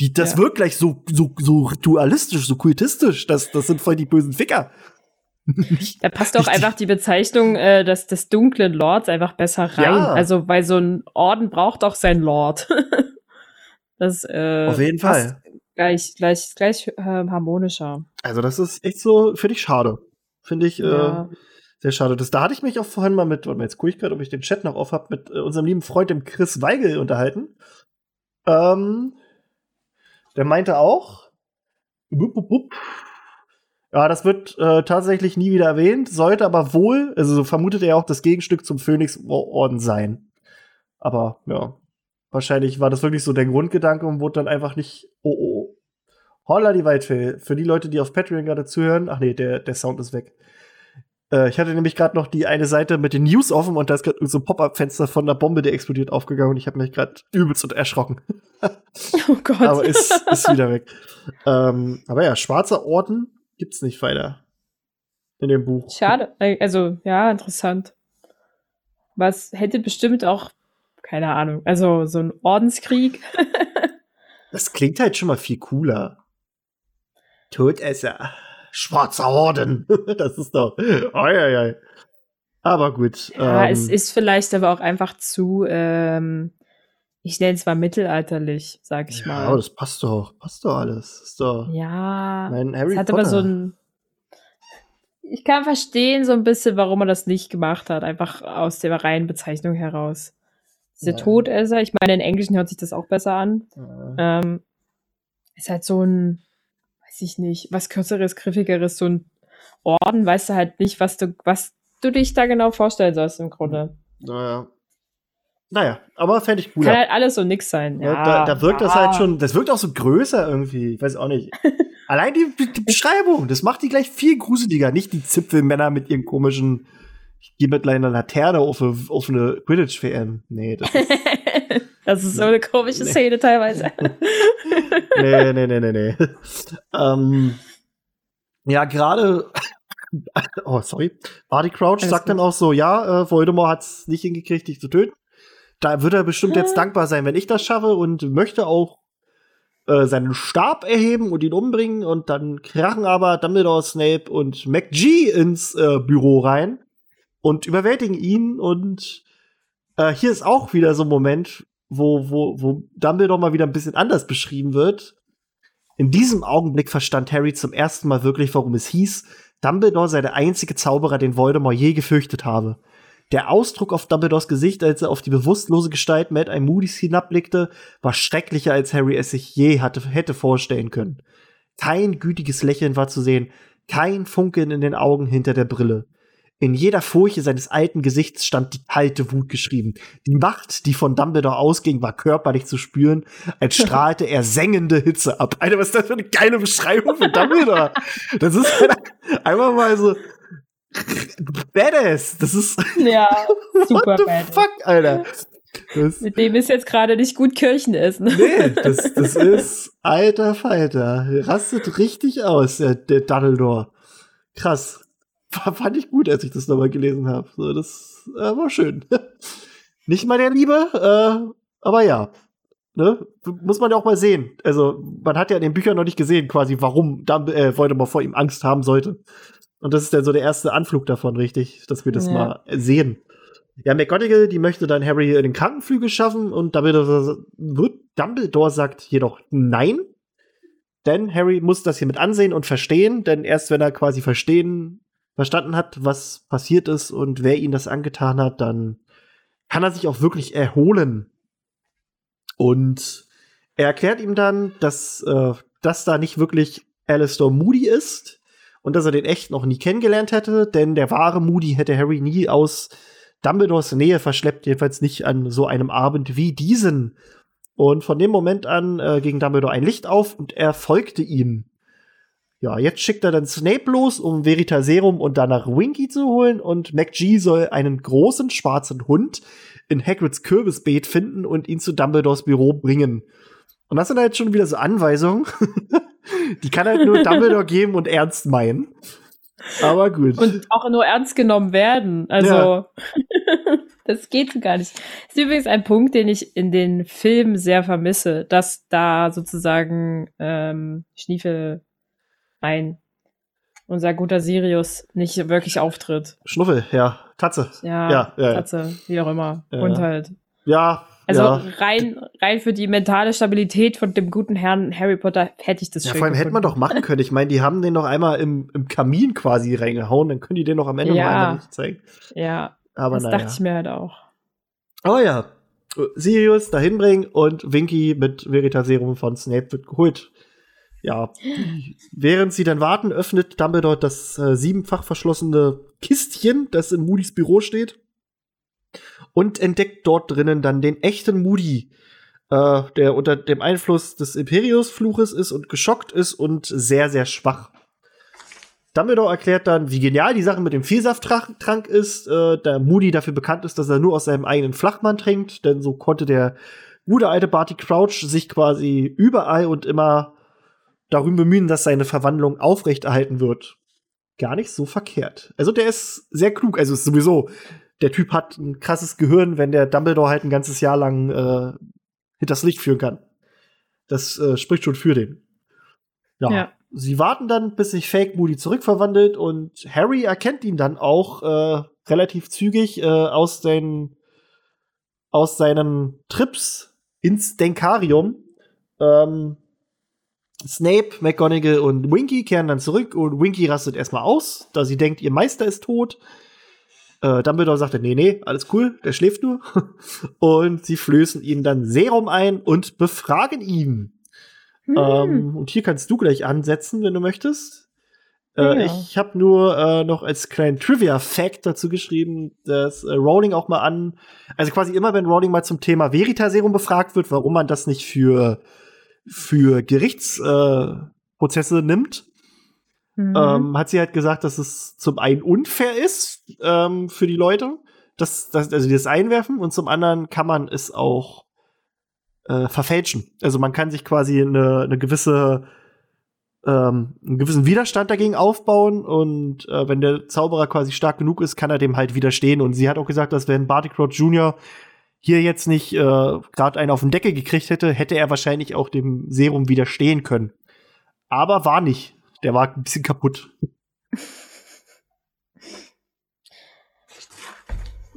Die, das Ja. wirkt gleich so, so, so ritualistisch, so kultistisch. Das, das sind voll die bösen Ficker. Da passt auch einfach die Bezeichnung äh, des, des dunklen Lords einfach besser rein. Ja. Also, weil so ein Orden braucht auch seinen Lord. das äh, Auf jeden Fall. Gleich, gleich, gleich äh, harmonischer. Also, das ist echt so, finde ich schade. Finde ich Ja. äh, sehr schade. Das, da hatte ich mich auch vorhin mal mit, warte mal, jetzt gucke ich gerade, ob ich den Chat noch auf habe, mit äh, unserem lieben Freund, dem Chris Weigel, unterhalten. Ähm, der meinte auch, ja, das wird äh, tatsächlich nie wieder erwähnt, sollte aber wohl, also so vermutet er auch, das Gegenstück zum Phönix-Orden sein. Aber ja, wahrscheinlich war das wirklich so der Grundgedanke und wurde dann einfach nicht, oh, oh, oh. Holla die Waldfee. Für die Leute, die auf Patreon gerade zuhören, ach nee, der, der Sound ist weg. Äh, ich hatte nämlich gerade noch die eine Seite mit den News offen und da ist gerade so ein Pop-Up-Fenster von einer Bombe, die explodiert, aufgegangen und ich habe mich gerade übelst und erschrocken. Oh Gott. aber ist, ist wieder weg. Ähm, aber ja, schwarzer Orden gibt's nicht weiter in dem Buch. Schade. Also, ja, interessant. Was hätte bestimmt auch, keine Ahnung, also so ein Ordenskrieg. Das klingt halt schon mal viel cooler. Todesser. Schwarzer Orden. das ist doch. Oi. Aber gut. Ja, ähm, es ist vielleicht aber auch einfach zu, ähm, ich nenne es mal mittelalterlich, sag ich ja, mal. aber das passt doch. Passt doch alles. Ist doch. Ja, Mein Harry es hat Potter. aber so ein. Ich kann verstehen so ein bisschen, warum er das nicht gemacht hat, einfach aus der reinen Bezeichnung heraus. Diese Ja. Todesser, ich meine, in Englischen hört sich das auch besser an. Äh, Ähm, ist halt so ein, weiß ich nicht, was kürzeres, griffigeres, so ein Orden, weißt du halt nicht, was du, was du dich da genau vorstellen sollst im Grunde. naja. Naja, aber fände ich Kann cooler. halt alles so nix sein. Ja, Ja, da, da wirkt das ja. halt schon, das wirkt auch so größer irgendwie. Ich weiß auch nicht. Allein die, die Beschreibung, das macht die gleich viel gruseliger. Nicht die Zipfelmänner mit ihren komischen, ich gehe mit einer Laterne auf eine, auf eine Quidditch-WM. Nee, das ist, das ist so eine komische Nee. Szene teilweise. nee, nee, nee, nee, nee. ähm, ja, gerade, oh, sorry. Barty Crouch Alles sagt dann gut. auch so, ja, äh, Voldemort hat es nicht hingekriegt, dich zu töten. Da wird er bestimmt jetzt dankbar sein, wenn ich das schaffe und möchte auch äh, seinen Stab erheben und ihn umbringen und dann krachen aber Dumbledore, Snape und McG ins äh, Büro rein und überwältigen ihn und äh, hier ist auch wieder so ein Moment, wo, wo, wo Dumbledore mal wieder ein bisschen anders beschrieben wird. In diesem Augenblick verstand Harry zum ersten Mal wirklich, warum es hieß, Dumbledore sei der einzige Zauberer, den Voldemort je gefürchtet habe. Der Ausdruck auf Dumbledores Gesicht, als er auf die bewusstlose Gestalt Mad Eye Moody's hinabblickte, war schrecklicher, als Harry es sich je hatte, hätte vorstellen können. Kein gütiges Lächeln war zu sehen, kein Funkeln in den Augen hinter der Brille. In jeder Furche seines alten Gesichts stand die kalte Wut geschrieben. Die Macht, die von Dumbledore ausging, war körperlich zu spüren, als strahlte er sengende Hitze ab. Alter, was ist das für eine geile Beschreibung von Dumbledore? Das ist einfach mal so badass. Das ist ja super what the badass. fuck, Alter. Das, Mit dem ist jetzt gerade nicht gut Kirchen essen. nee, das, das ist alter Falter. Rastet richtig aus, der, der Dumbledore. Krass. Fand ich gut, als ich das nochmal gelesen habe. So, das äh, war schön. Nicht mal der Liebe, äh, aber ja. Ne? Muss man ja auch mal sehen. Also, man hat ja in den Büchern noch nicht gesehen, quasi, warum Dumb äh, Voldemort vor ihm Angst haben sollte. Und das ist dann so der erste Anflug davon, richtig, dass wir das Ja. mal sehen. Ja, McGonagall, die möchte dann Harry in den Krankenflügel schaffen und Dumbledore, wird, Dumbledore sagt jedoch nein. Denn Harry muss das hier mit ansehen und verstehen, denn erst wenn er quasi verstehen, verstanden hat, was passiert ist und wer ihn das angetan hat, dann kann er sich auch wirklich erholen. Und er erklärt ihm dann, dass äh, das da nicht wirklich Alistair Moody ist und dass er den echt noch nie kennengelernt hätte, denn der wahre Moody hätte Harry nie aus Dumbledores Nähe verschleppt, jedenfalls nicht an so einem Abend wie diesen. Und von dem Moment an äh, ging Dumbledore ein Licht auf und er folgte ihm. Ja, jetzt schickt er dann Snape los, um Veritaserum und danach Winky zu holen und McGee soll einen großen schwarzen Hund in Hagrids Kürbisbeet finden und ihn zu Dumbledores Büro bringen. Und das sind halt schon wieder so Anweisungen. Die kann halt nur Dumbledore geben und ernst meinen. Aber gut. Und auch nur ernst genommen werden. Also, Ja. das geht gar nicht. Das ist übrigens ein Punkt, den ich in den Filmen sehr vermisse, dass da sozusagen ähm, Schniefel ein unser guter Sirius nicht wirklich auftritt. Schnuffel, ja. Tatze. Ja, Ja, ja. Tatze, wie auch immer. Ja. Und halt. Ja. Also ja. rein, rein für die mentale Stabilität von dem guten Herrn Harry Potter hätte ich das Ja, vor allem hätte man doch machen können. Ich meine, die haben den noch einmal im, im Kamin quasi reingehauen, dann können die den noch am Ende Ja. noch einmal nicht zeigen. Ja, Aber das naja. dachte ich mir halt auch. Oh ja. Sirius dahin bringen und Winky mit Veritaserum von Snape wird geholt. Ja, während sie dann warten, öffnet Dumbledore das äh, siebenfach verschlossene Kistchen, das in Moody's Büro steht, und entdeckt dort drinnen dann den echten Moody, äh, der unter dem Einfluss des Imperius-Fluches ist und geschockt ist und sehr, sehr schwach. Dumbledore erklärt dann, wie genial die Sache mit dem Vielsafttrank ist, äh, da Moody dafür bekannt ist, dass er nur aus seinem eigenen Flachmann trinkt, denn so konnte der gute alte Barty Crouch sich quasi überall und immer darum bemühen, dass seine Verwandlung aufrechterhalten wird. Gar nicht so verkehrt. Also der ist sehr klug, also ist sowieso, der Typ hat ein krasses Gehirn, wenn der Dumbledore halt ein ganzes Jahr lang äh, hinters Licht führen kann. Das äh, spricht schon für den. Ja. Ja. Sie warten dann, bis sich Fake Moody zurückverwandelt und Harry erkennt ihn dann auch äh, relativ zügig äh, aus, den, aus seinen Trips ins Denkarium. Ähm, Snape, McGonagall und Winky kehren dann zurück und Winky rastet erstmal aus, da sie denkt, ihr Meister ist tot. Äh, Dumbledore sagte, nee, nee, alles cool, der schläft nur. und sie flößen ihm dann Serum ein und befragen ihn. Hm. Ähm, und hier kannst du gleich ansetzen, wenn du möchtest. Äh, Ja. Ich habe nur äh, noch als kleinen Trivia-Fact dazu geschrieben, dass äh, Rowling auch mal an, also quasi immer, wenn Rowling mal zum Thema Veritaserum befragt wird, warum man das nicht für, für Gerichtsprozesse äh, nimmt, Mhm. ähm, hat sie halt gesagt, dass es zum einen unfair ist ähm, für die Leute, dass, dass, also die das einwerfen, und zum anderen kann man es auch äh, verfälschen. Also man kann sich quasi eine, eine gewisse ähm, einen gewissen Widerstand dagegen aufbauen und äh, wenn der Zauberer quasi stark genug ist, kann er dem halt widerstehen. Und sie hat auch gesagt, dass wenn Barty Crouch Jr. hier jetzt nicht äh, gerade einen auf den Deckel gekriegt hätte, hätte er wahrscheinlich auch dem Serum widerstehen können. Aber war nicht. Der war ein bisschen kaputt.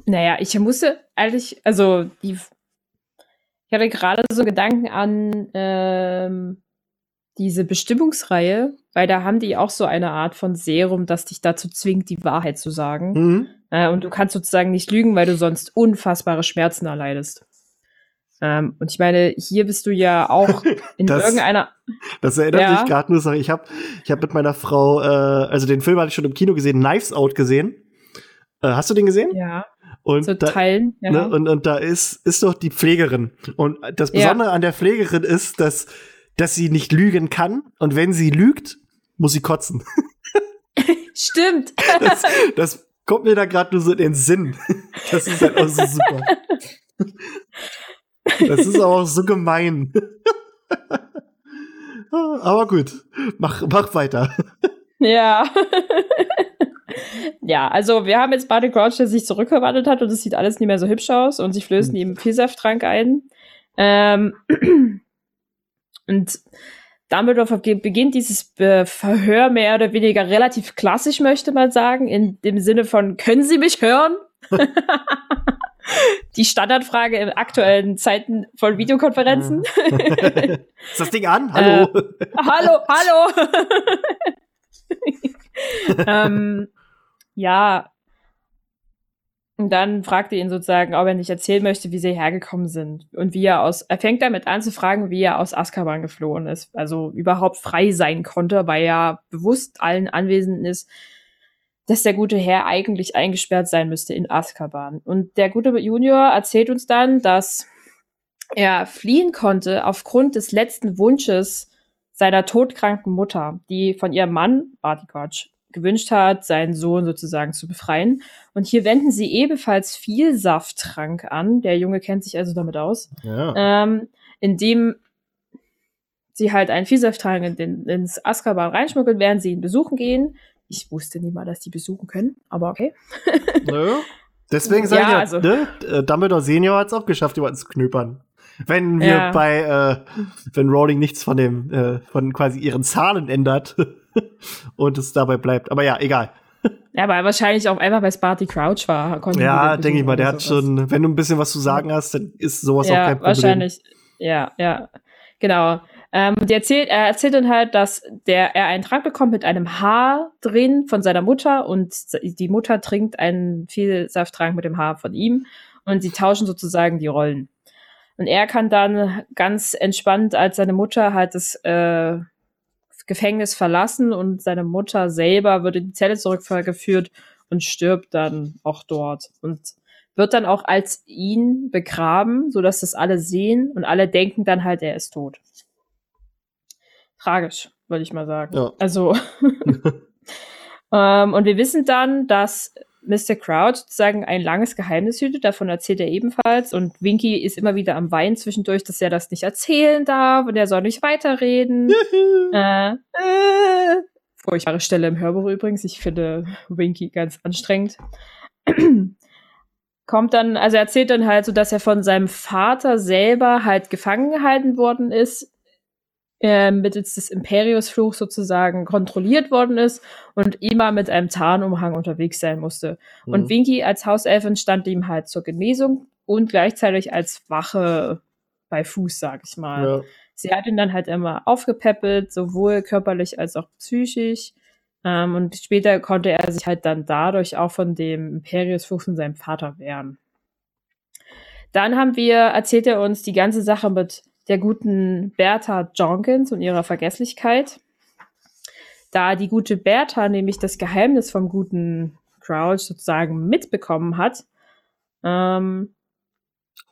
Naja, ich musste eigentlich, also die, ich hatte gerade so Gedanken an ähm, diese Bestimmungsreihe, weil da haben die auch so eine Art von Serum, das dich dazu zwingt, die Wahrheit zu sagen. Mhm. Äh, und du kannst sozusagen nicht lügen, weil du sonst unfassbare Schmerzen erleidest. Ähm, und ich meine, hier bist du ja auch in Das- irgendeiner. Das erinnert Ja. mich gerade nur, ich habe ich hab mit meiner Frau, äh, also den Film hatte ich schon im Kino gesehen, Knives Out gesehen. Äh, hast du den gesehen? Ja, Und zu da, teilen. Ja. ne, und, und da ist, ist doch die Pflegerin. Und das Ja. Besondere an der Pflegerin ist, dass, dass sie nicht lügen kann. Und wenn sie lügt, muss sie kotzen. Stimmt. Das, das kommt mir da gerade nur so in den Sinn. Das ist halt auch so super. Das ist auch so gemein. Aber gut, mach, mach weiter. Ja. ja, also wir haben jetzt Barty Crouch, der sich zurückverwandelt hat und es sieht alles nicht mehr so hübsch aus und sie flößen ihm Vielsafttrank ein. Ähm, und Dumbledore be- beginnt dieses äh, Verhör mehr oder weniger relativ klassisch, möchte man sagen, in dem Sinne von, können Sie mich hören? Die Standardfrage in aktuellen Zeiten von Videokonferenzen. Ist das Ding an? Hallo? Hallo, hallo. ähm, ja. Und dann fragt er ihn sozusagen, ob er nicht erzählen möchte, wie sie hergekommen sind. Und wie er aus, er fängt damit an zu fragen, wie er aus Azkaban geflohen ist. Also überhaupt frei sein konnte, weil er bewusst allen Anwesenden ist, dass der gute Herr eigentlich eingesperrt sein müsste in Azkaban. Und der gute Junior erzählt uns dann, dass er fliehen konnte aufgrund des letzten Wunsches seiner todkranken Mutter, die von ihrem Mann, Barty Crouch, gewünscht hat, seinen Sohn sozusagen zu befreien. Und hier wenden sie ebenfalls viel Safttrank an. Der Junge kennt sich also damit aus. Ja. Ähm, indem sie halt einen Vielsafttrank in den, ins Azkaban reinschmuggeln, während sie ihn besuchen gehen. Ich wusste nie mal, dass die besuchen können, aber okay. Nö. Deswegen sage Ja, ich ja, also- ne? äh, Dumbledore Senior hat es auch geschafft, jemanden zu knöpern. Wenn wir Ja. bei, äh, wenn Rowling nichts von dem, äh, von quasi ihren Zahlen ändert und es dabei bleibt. Aber ja, egal. Ja, aber wahrscheinlich auch einfach, weil es Barty Crouch war. Ja, den denke ich mal, der hat schon, wenn du ein bisschen was zu sagen hast, dann ist sowas auch ja, kein Problem. wahrscheinlich. Ja, ja. Genau. Ähm, die erzählt, er erzählt dann halt, dass der, er einen Trank bekommt mit einem Haar drin von seiner Mutter und die Mutter trinkt einen Vielsafttrank mit dem Haar von ihm und sie tauschen sozusagen die Rollen. Und er kann dann ganz entspannt als seine Mutter halt das äh, Gefängnis verlassen und seine Mutter selber wird in die Zelle zurückgeführt und stirbt dann auch dort. Und wird dann auch als ihn begraben, sodass das alle sehen und alle denken dann halt, er ist tot. Tragisch, würde ich mal sagen. Ja. Also, ähm, und wir wissen dann, dass Mr. Crouch sozusagen ein langes Geheimnis hütet, davon erzählt er ebenfalls. Und Winky ist immer wieder am Weinen zwischendurch, dass er das nicht erzählen darf und er soll nicht weiterreden. äh, äh, furchtbare Stelle im Hörbuch übrigens. Ich finde Winky ganz anstrengend. Kommt dann, also er erzählt dann halt so, dass er von seinem Vater selber halt gefangen gehalten worden ist, äh, mittels des Imperiusfluchs sozusagen kontrolliert worden ist und immer mit einem Tarnumhang unterwegs sein musste. Und Mhm. Winky als Hauselfin stand ihm halt zur Genesung und gleichzeitig als Wache bei Fuß, sag ich mal. ja. Sie hat ihn dann halt immer aufgepäppelt, sowohl körperlich als auch psychisch. Ähm, und später konnte er sich halt dann dadurch auch von dem Imperiusfluch von seinem Vater wehren. Dann haben wir, erzählt er uns die ganze Sache mit der guten Bertha Jenkins und ihrer Vergesslichkeit. Da die gute Bertha nämlich das Geheimnis vom guten Crouch sozusagen mitbekommen hat, ähm,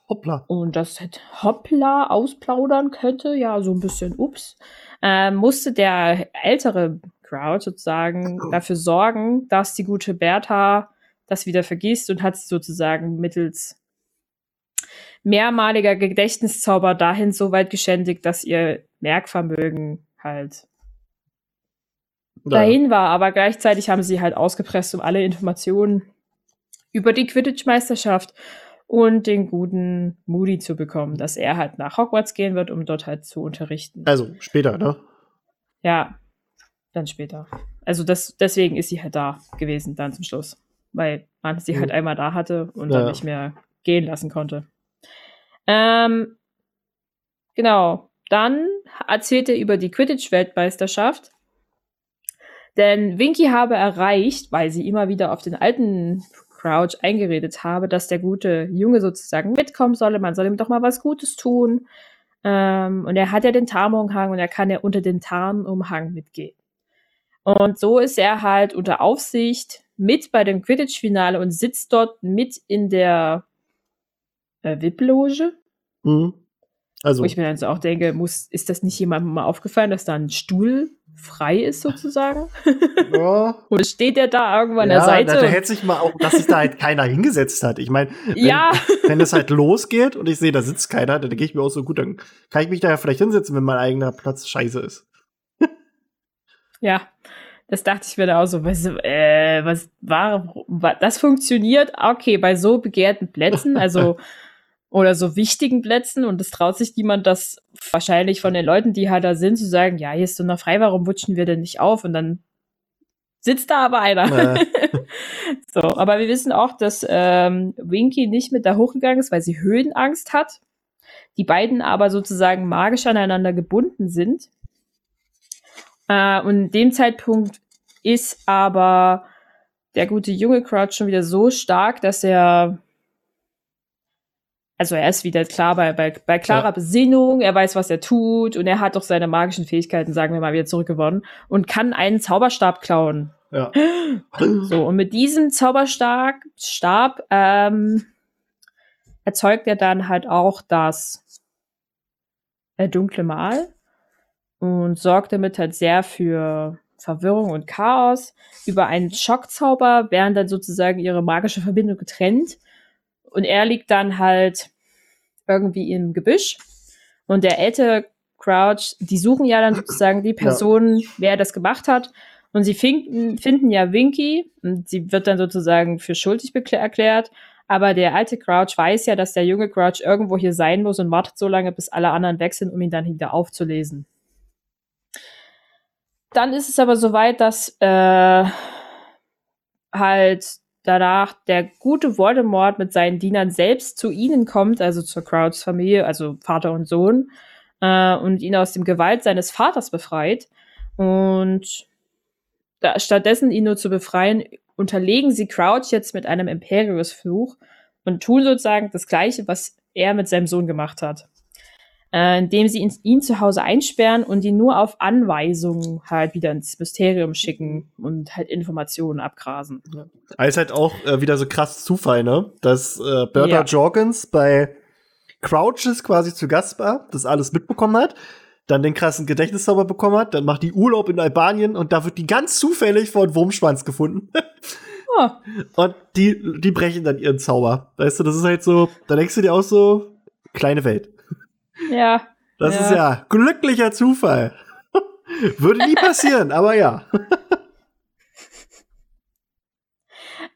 Hoppla. und das hoppla ausplaudern könnte, ja, so ein bisschen, ups, ähm, musste der ältere Crowd sozusagen dafür sorgen, dass die gute Bertha das wieder vergisst und hat sie sozusagen mittels mehrmaliger Gedächtniszauber dahin so weit geschändigt, dass ihr Merkvermögen halt dahin war, aber gleichzeitig haben sie halt ausgepresst, um alle Informationen über die Quidditch-Meisterschaft und den guten Moody zu bekommen, dass er halt nach Hogwarts gehen wird, um dort halt zu unterrichten. Also, später, ne? Ja, dann später. Also das, deswegen ist sie halt da gewesen, dann zum Schluss. Weil man sie halt Mhm. einmal da hatte und Ja. dann nicht mehr gehen lassen konnte. Ähm, genau. Dann erzählt er über die Quidditch-Weltmeisterschaft. Denn Winky habe erreicht, weil sie immer wieder auf den alten Crouch eingeredet habe, dass der gute Junge sozusagen mitkommen solle. Man soll ihm doch mal was Gutes tun. Ähm, und er hat ja den Tarnumhang und er kann ja unter den Tarnumhang mitgehen. Und so ist er halt unter Aufsicht mit bei dem Quidditch-Finale und sitzt dort mit in der äh, VIP-Loge. Mhm. Also. Wo ich mir dann so auch denke, muss, ist das nicht jemandem mal aufgefallen, dass da ein Stuhl frei ist sozusagen? Ja. Oder steht der da irgendwo an ja, der Seite? Da, da hätte sich mal auch, dass sich da halt keiner hingesetzt hat. Ich meine, wenn, ja. wenn es halt losgeht und ich sehe, da sitzt keiner, dann denke ich mir auch so, gut, dann kann ich mich da ja vielleicht hinsetzen, wenn mein eigener Platz scheiße ist. ja. Das dachte ich mir da auch so, was, äh, was war, das funktioniert, okay, bei so begehrten Plätzen, also oder so wichtigen Plätzen und es traut sich niemand, das wahrscheinlich von den Leuten, die halt da sind, zu sagen, ja, hier ist so noch frei, warum wutschen wir denn nicht auf? Und dann sitzt da aber einer. Äh. so, aber wir wissen auch, dass ähm, Winky nicht mit da hochgegangen ist, weil sie Höhenangst hat. Die beiden aber sozusagen magisch aneinander gebunden sind. Äh, und in dem Zeitpunkt ist aber der gute junge Crouch schon wieder so stark, dass er also er ist wieder klar bei, bei, bei klarer ja. Besinnung, er weiß, was er tut und er hat doch seine magischen Fähigkeiten, sagen wir mal, wieder zurückgewonnen und kann einen Zauberstab klauen. Ja. So, und mit diesem Zauberstab Stab, ähm, erzeugt er dann halt auch das äh, dunkle Mal und sorgt damit halt sehr für Verwirrung und Chaos. Über einen Schockzauber werden dann sozusagen ihre magische Verbindung getrennt und er liegt dann halt irgendwie im Gebüsch. Und der ältere Crouch, die suchen ja dann sozusagen die Person, ja. wer das gemacht hat. Und sie finden, finden ja Winky und sie wird dann sozusagen für schuldig erklärt. Aber der alte Crouch weiß ja, dass der junge Crouch irgendwo hier sein muss und wartet so lange, bis alle anderen weg sind, um ihn dann wieder aufzulesen. Dann ist es aber soweit, dass äh, halt danach der gute Voldemort mit seinen Dienern selbst zu ihnen kommt, also zur Crouchs Familie, also Vater und Sohn, äh, und ihn aus dem Gewalt seines Vaters befreit. Und da, stattdessen ihn nur zu befreien, unterlegen sie Crouch jetzt mit einem Imperius-Fluch und tun sozusagen das Gleiche, was er mit seinem Sohn gemacht hat äh, indem sie ihn, ihn zu Hause einsperren und ihn nur auf Anweisungen halt wieder ins Mysterium schicken und halt Informationen abgrasen. Ja. Also halt auch äh, wieder so krass Zufall, ne? Dass äh, Bertha ja. Jorgens bei Crouches quasi zu Gast war, das alles mitbekommen hat, dann den krassen Gedächtniszauber bekommen hat, dann macht die Urlaub in Albanien und da wird die ganz zufällig vor Wurmschwanz gefunden. oh. Und die, die brechen dann ihren Zauber. Weißt du, das ist halt so, da denkst du dir auch so, kleine Welt. Ja. Das ja. ist ja glücklicher Zufall. Würde nie passieren, aber ja.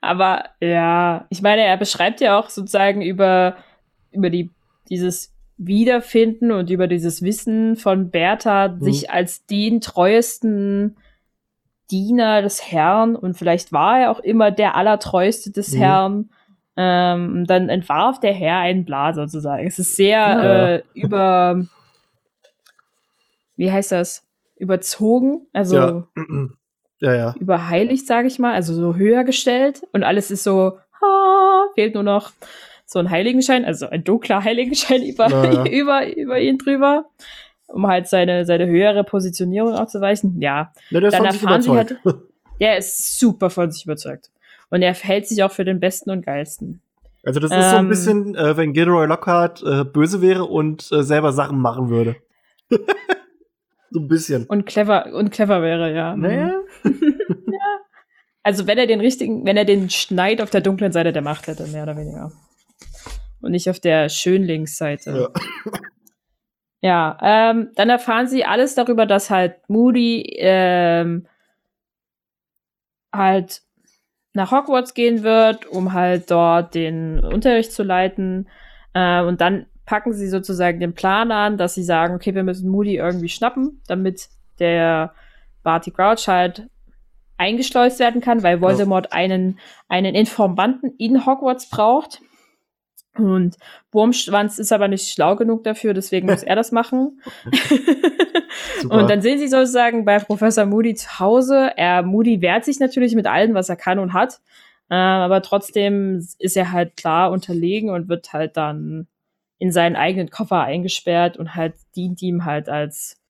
aber ja, ich meine, er beschreibt ja auch sozusagen über, über die, dieses Wiederfinden und über dieses Wissen von Bertha, mhm. sich als den treuesten Diener des Herrn und vielleicht war er auch immer der allertreueste des mhm. Herrn ähm, dann entwarf der Herr einen Bla sozusagen. Es ist sehr ja. äh, über, wie heißt das? Überzogen, also ja. Ja, ja. überheiligt, sage ich mal, also so höher gestellt und alles ist so, ha, fehlt nur noch so ein Heiligenschein, also ein dunkler Heiligenschein über, ja. über, über ihn drüber, um halt seine, seine höhere Positionierung aufzuweichen. Ja, ja dann erfahren sie halt, der ist super von sich überzeugt. Und er hält sich auch für den Besten und Geilsten. Also das ist ähm, so ein ähm. bisschen, äh, wenn Gilroy Lockhart äh, böse wäre und äh, selber Sachen machen würde. so ein bisschen. Und clever, und clever wäre, ja. Naja. ja. Also wenn er den richtigen, wenn er den Schneid auf der dunklen Seite der Macht hätte, mehr oder weniger. Und nicht auf der Schönlingsseite. Ja. ja, ähm, dann erfahren sie alles darüber, dass halt Moody ähm, halt nach Hogwarts gehen wird, um halt dort den Unterricht zu leiten. Äh, und dann packen sie sozusagen den Plan an, dass sie sagen, okay, wir müssen Moody irgendwie schnappen, damit der Barty Crouch halt eingeschleust werden kann, weil Voldemort einen, einen Informanten in Hogwarts braucht. Und Wurmschwanz ist aber nicht schlau genug dafür, deswegen muss er das machen. und dann sehen sie sozusagen bei Professor Moody zu Hause. Er, Moody wehrt sich natürlich mit allem, was er kann und hat. Äh, aber trotzdem ist er halt klar unterlegen und wird halt dann in seinen eigenen Koffer eingesperrt und halt dient ihm halt als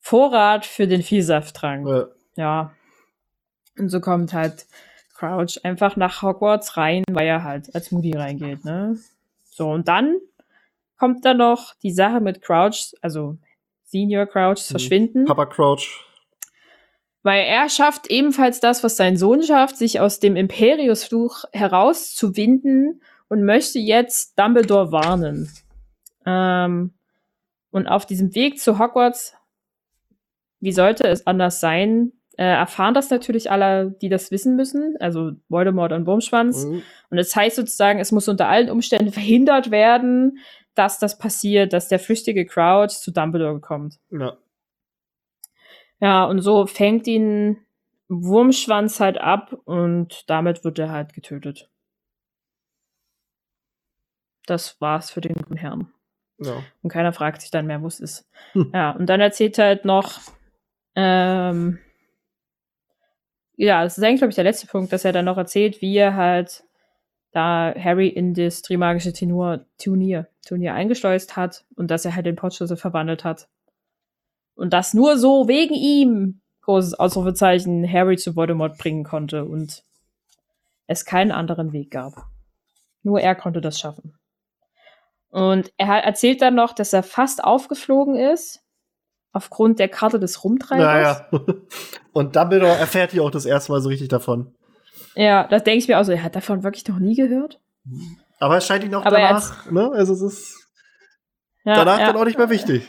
Vorrat für den Vielsafttrank. Ja. ja. Und so kommt halt Crouch einfach nach Hogwarts rein, weil er halt als Moody reingeht, ne? So, und dann kommt da noch die Sache mit Crouch, also Senior Crouch, mhm. verschwinden. Papa Crouch. Weil er schafft ebenfalls das, was sein Sohn schafft, sich aus dem Imperiusfluch herauszuwinden und möchte jetzt Dumbledore warnen. Ähm, und auf diesem Weg zu Hogwarts, wie sollte es anders sein, äh, erfahren das natürlich alle, die das wissen müssen, also Voldemort und Wurmschwanz. Mhm. Und es das heißt sozusagen, es muss unter allen Umständen verhindert werden, dass das passiert, dass der flüchtige Crouch zu Dumbledore kommt. Ja. Ja, und so fängt ihn Wurmschwanz halt ab und damit wird er halt getötet. Das war's für den guten Herrn. Ja. Und keiner fragt sich dann mehr, wo es ist. Hm. Ja, und dann erzählt er halt noch, ähm, ja, das ist eigentlich, glaube ich, der letzte Punkt, dass er dann noch erzählt, wie er halt da Harry in das Trimagische Turnier, Turnier, Turnier eingeschleust hat und dass er halt den Potschlüssel verwandelt hat. Und das nur so wegen ihm, großes Ausrufezeichen, Harry zu Voldemort bringen konnte und es keinen anderen Weg gab. Nur er konnte das schaffen. Und er erzählt dann noch, dass er fast aufgeflogen ist, aufgrund der Karte des Rumtreibers. Naja. Und Dumbledore erfährt hier auch das erste Mal so richtig davon. Ja, das denke ich mir auch so, er hat davon wirklich noch nie gehört. Aber es scheint ihn auch Aber danach, ne? Also es ist ja, danach ja. dann auch nicht mehr wichtig.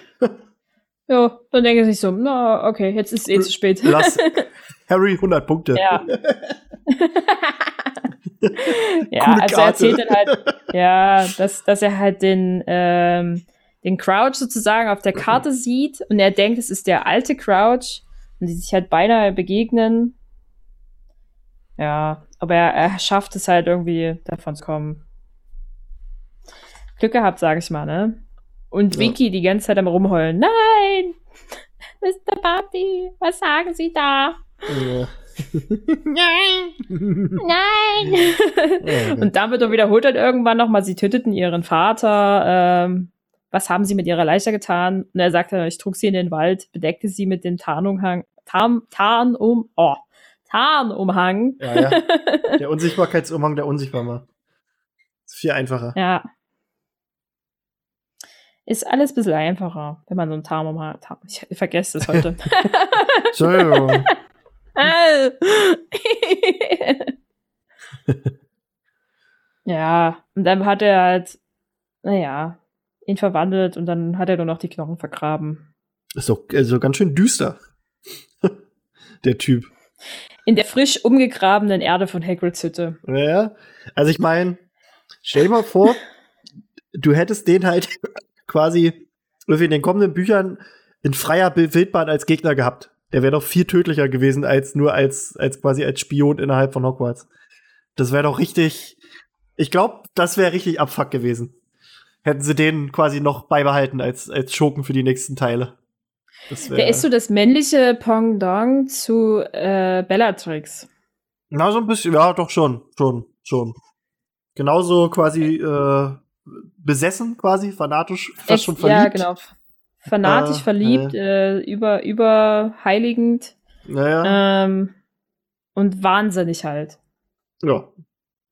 Ja, dann denke ich so, na, okay, jetzt ist es eh zu spät. Lass Harry 100 Punkte. Ja. ja, Coole also er erzählt dann halt, ja, dass, dass er halt den, ähm, den Crouch sozusagen auf der Karte sieht und er denkt, es ist der alte Crouch und die sich halt beinahe begegnen. Ja, aber er, er schafft es halt irgendwie, davon zu kommen. Glück gehabt, sag ich mal, ne? Und ja. Vicky die ganze Zeit am rumheulen. Nein! Mr. Party, was sagen Sie da? Ja. Nein! Nein! Ja, und damit wiederholt er irgendwann nochmal, sie töteten ihren Vater. Ähm, was haben sie mit ihrer Leiche getan? Und er sagte, ich trug sie in den Wald, bedeckte sie mit dem Tarnumhang, Tarn, Tarnum, oh, Tarnumhang. Ja, ja. Der Unsichtbarkeitsumhang, der unsichtbar war. Ist viel einfacher. Ja. Ist alles ein bisschen einfacher, wenn man so einen Tarnumhang hat. Ich vergesse es heute. Entschuldigung. ja, und dann hat er halt, naja, ihn verwandelt und dann hat er nur noch die Knochen vergraben. Ist doch also ganz schön düster. der Typ. In der frisch umgegrabenen Erde von Hagrids Hütte. Ja, also ich meine, stell dir mal vor, du hättest den halt quasi in den kommenden Büchern in freier Wildbahn als Gegner gehabt. Der wäre doch viel tödlicher gewesen als nur als, als quasi als Spion innerhalb von Hogwarts. Das wäre doch richtig. Ich glaube, das wäre richtig Abfuck gewesen. Hätten sie den quasi noch beibehalten als, als Schurken für die nächsten Teile. Der ist so das männliche Pendant zu äh, Bellatrix. Na, so ein bisschen, ja, doch schon, schon, schon. Genauso quasi äh, besessen, quasi, fanatisch, fast Ex schon verliebt. Ja, genau fanatisch äh, verliebt, äh. Äh, über, überheiligend. Naja. Ähm, und wahnsinnig halt. Ja.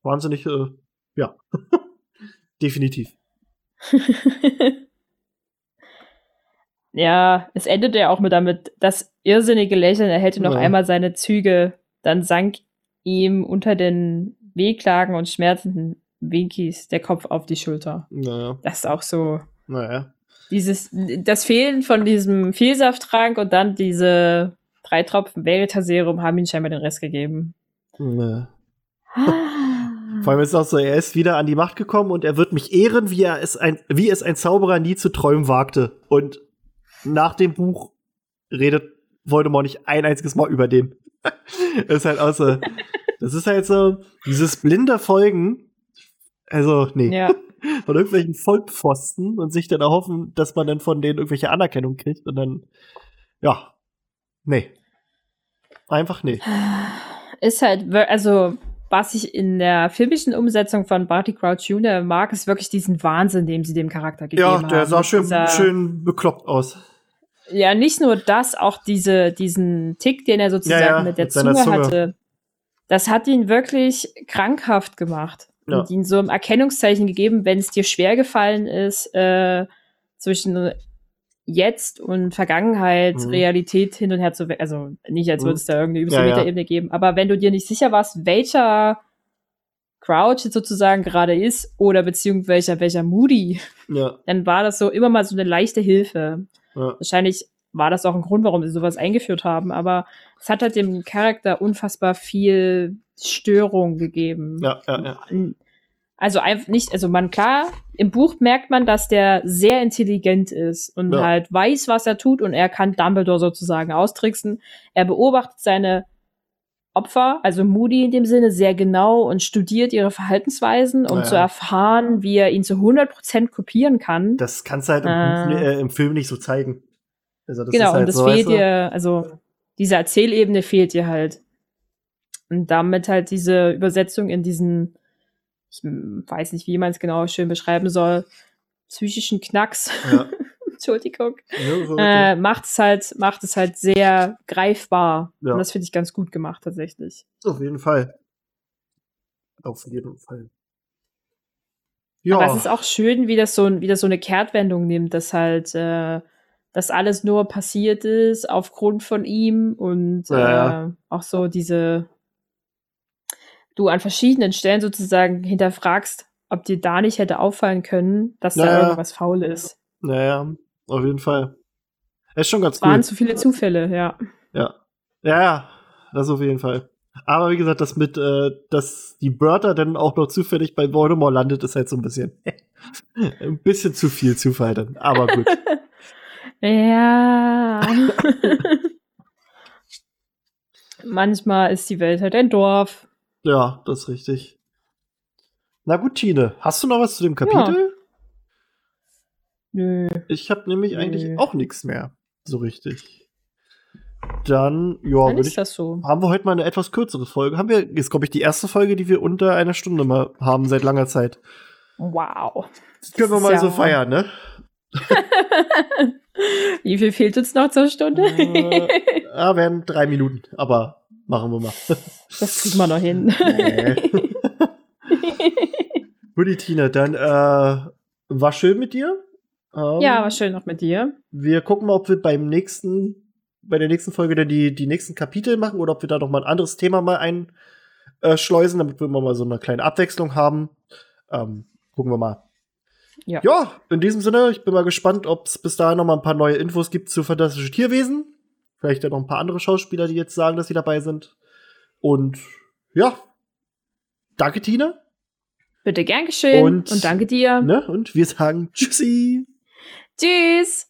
Wahnsinnig, äh, ja. Definitiv. ja, es endete ja auch mit damit, das irrsinnige Lächeln, er hätte noch ja. einmal seine Züge, dann sank ihm unter den Wehklagen und schmerzenden Winkies der Kopf auf die Schulter. Naja. Das ist auch so. Naja dieses, das Fehlen von diesem Vielsafttrank und dann diese drei Tropfen Veritaserum haben ihm scheinbar den Rest gegeben. Nee. Vor allem ist es auch so, er ist wieder an die Macht gekommen und er wird mich ehren, wie er es ein, wie es ein Zauberer nie zu träumen wagte. Und nach dem Buch redet Voldemort nicht ein einziges Mal über den. das ist halt auch so, das ist halt so, dieses blinde Folgen. Also, nee. Ja. von irgendwelchen Vollpfosten und sich dann erhoffen, dass man dann von denen irgendwelche Anerkennung kriegt und dann, ja, nee. Einfach nee. Ist halt, also, was ich in der filmischen Umsetzung von Barty Crouch Jr. mag, ist wirklich diesen Wahnsinn, den sie dem Charakter gegeben haben. Ja, der sah schön, schön bekloppt aus. Ja, nicht nur das, auch diese, diesen Tick, den er sozusagen Ja, ja, mit der mit Zunge, Zunge. hatte, das hat ihn wirklich krankhaft gemacht. Ja. Und ihn so ein Erkennungszeichen gegeben, wenn es dir schwer gefallen ist, äh, zwischen jetzt und Vergangenheit, Mhm. Realität hin und her zu we- Also nicht, als Mhm. würde es da irgendeine übelste Ja. Metaebene geben, aber wenn du dir nicht sicher warst, welcher Crouch jetzt sozusagen gerade ist oder beziehungsweise welcher Moody, Ja, dann war das so immer mal so eine leichte Hilfe. Ja. Wahrscheinlich war das auch ein Grund, warum sie sowas eingeführt haben, aber es hat halt dem Charakter unfassbar viel Störung gegeben. Ja, ja, ja. Also einfach nicht, also man klar, im Buch merkt man, dass der sehr intelligent ist und Ja. halt weiß, was er tut und er kann Dumbledore sozusagen austricksen. Er beobachtet seine Opfer, also Moody in dem Sinne, sehr genau und studiert ihre Verhaltensweisen, um Ja. zu erfahren, wie er ihn zu 100% kopieren kann. Das kannst du halt im, Äh. Äh, im Film nicht so zeigen. Also das genau, ist halt und das so, fehlt weißt du? dir, also diese Erzählebene fehlt dir halt. Und damit halt diese Übersetzung in diesen, ich weiß nicht, wie man es genau schön beschreiben soll, psychischen Knacks, Ja. Entschuldigung, äh, macht es halt, macht es halt sehr greifbar. Ja. Und das finde ich ganz gut gemacht, tatsächlich. Auf jeden Fall. Auf jeden Fall. Ja, Aber es ist auch schön, wie das so, wie das so eine Kehrtwendung nimmt, dass halt, äh, das alles nur passiert ist aufgrund von ihm und Ja. Äh, auch so diese, du an verschiedenen Stellen sozusagen hinterfragst, ob dir da nicht hätte auffallen können, dass Ja, da irgendwas faul ist. naja, auf jeden Fall. Er ist schon ganz Es waren cool. zu viele Zufälle, ja. Ja. Ja, ja, das auf jeden Fall. Aber wie gesagt, das mit, äh, dass die Börter dann auch noch zufällig bei Voldemort landet, ist halt so ein bisschen, ein bisschen zu viel Zufall dann. Aber gut. Ja. Manchmal ist die Welt halt ein Dorf. ja, das ist richtig. Na gut, Tine, hast du noch was zu dem Kapitel? Nö. Ich habe nämlich eigentlich Nö. auch nichts mehr. So richtig. Dann, ja, Dann ich. so. Haben wir heute mal eine etwas kürzere Folge? Haben wir, ist, glaube ich, die erste Folge, die wir unter einer Stunde mal haben seit langer Zeit. Wow. Das können wir mal ja- so feiern, ne? Wie viel fehlt uns noch zur Stunde? Äh, ja, werden drei Minuten, aber machen wir mal. das kriegen wir noch hin. Nee. Guti, Tina, dann äh, war schön mit dir. Ähm, ja, war schön noch mit dir. Wir gucken mal, ob wir beim nächsten, bei der nächsten Folge dann die, die nächsten Kapitel machen oder ob wir da noch mal ein anderes Thema mal einschleusen, damit wir immer mal so eine kleine Abwechslung haben. Ähm, gucken wir mal. Ja. ja, in diesem Sinne, ich bin mal gespannt, ob es bis dahin noch mal ein paar neue Infos gibt zu Fantastische Tierwesen. Vielleicht ja noch ein paar andere Schauspieler, die jetzt sagen, dass sie dabei sind. Und ja, danke, Tina. Bitte gern geschehen. Und- Und danke dir. Ne? Und wir sagen Tschüssi. Tschüss.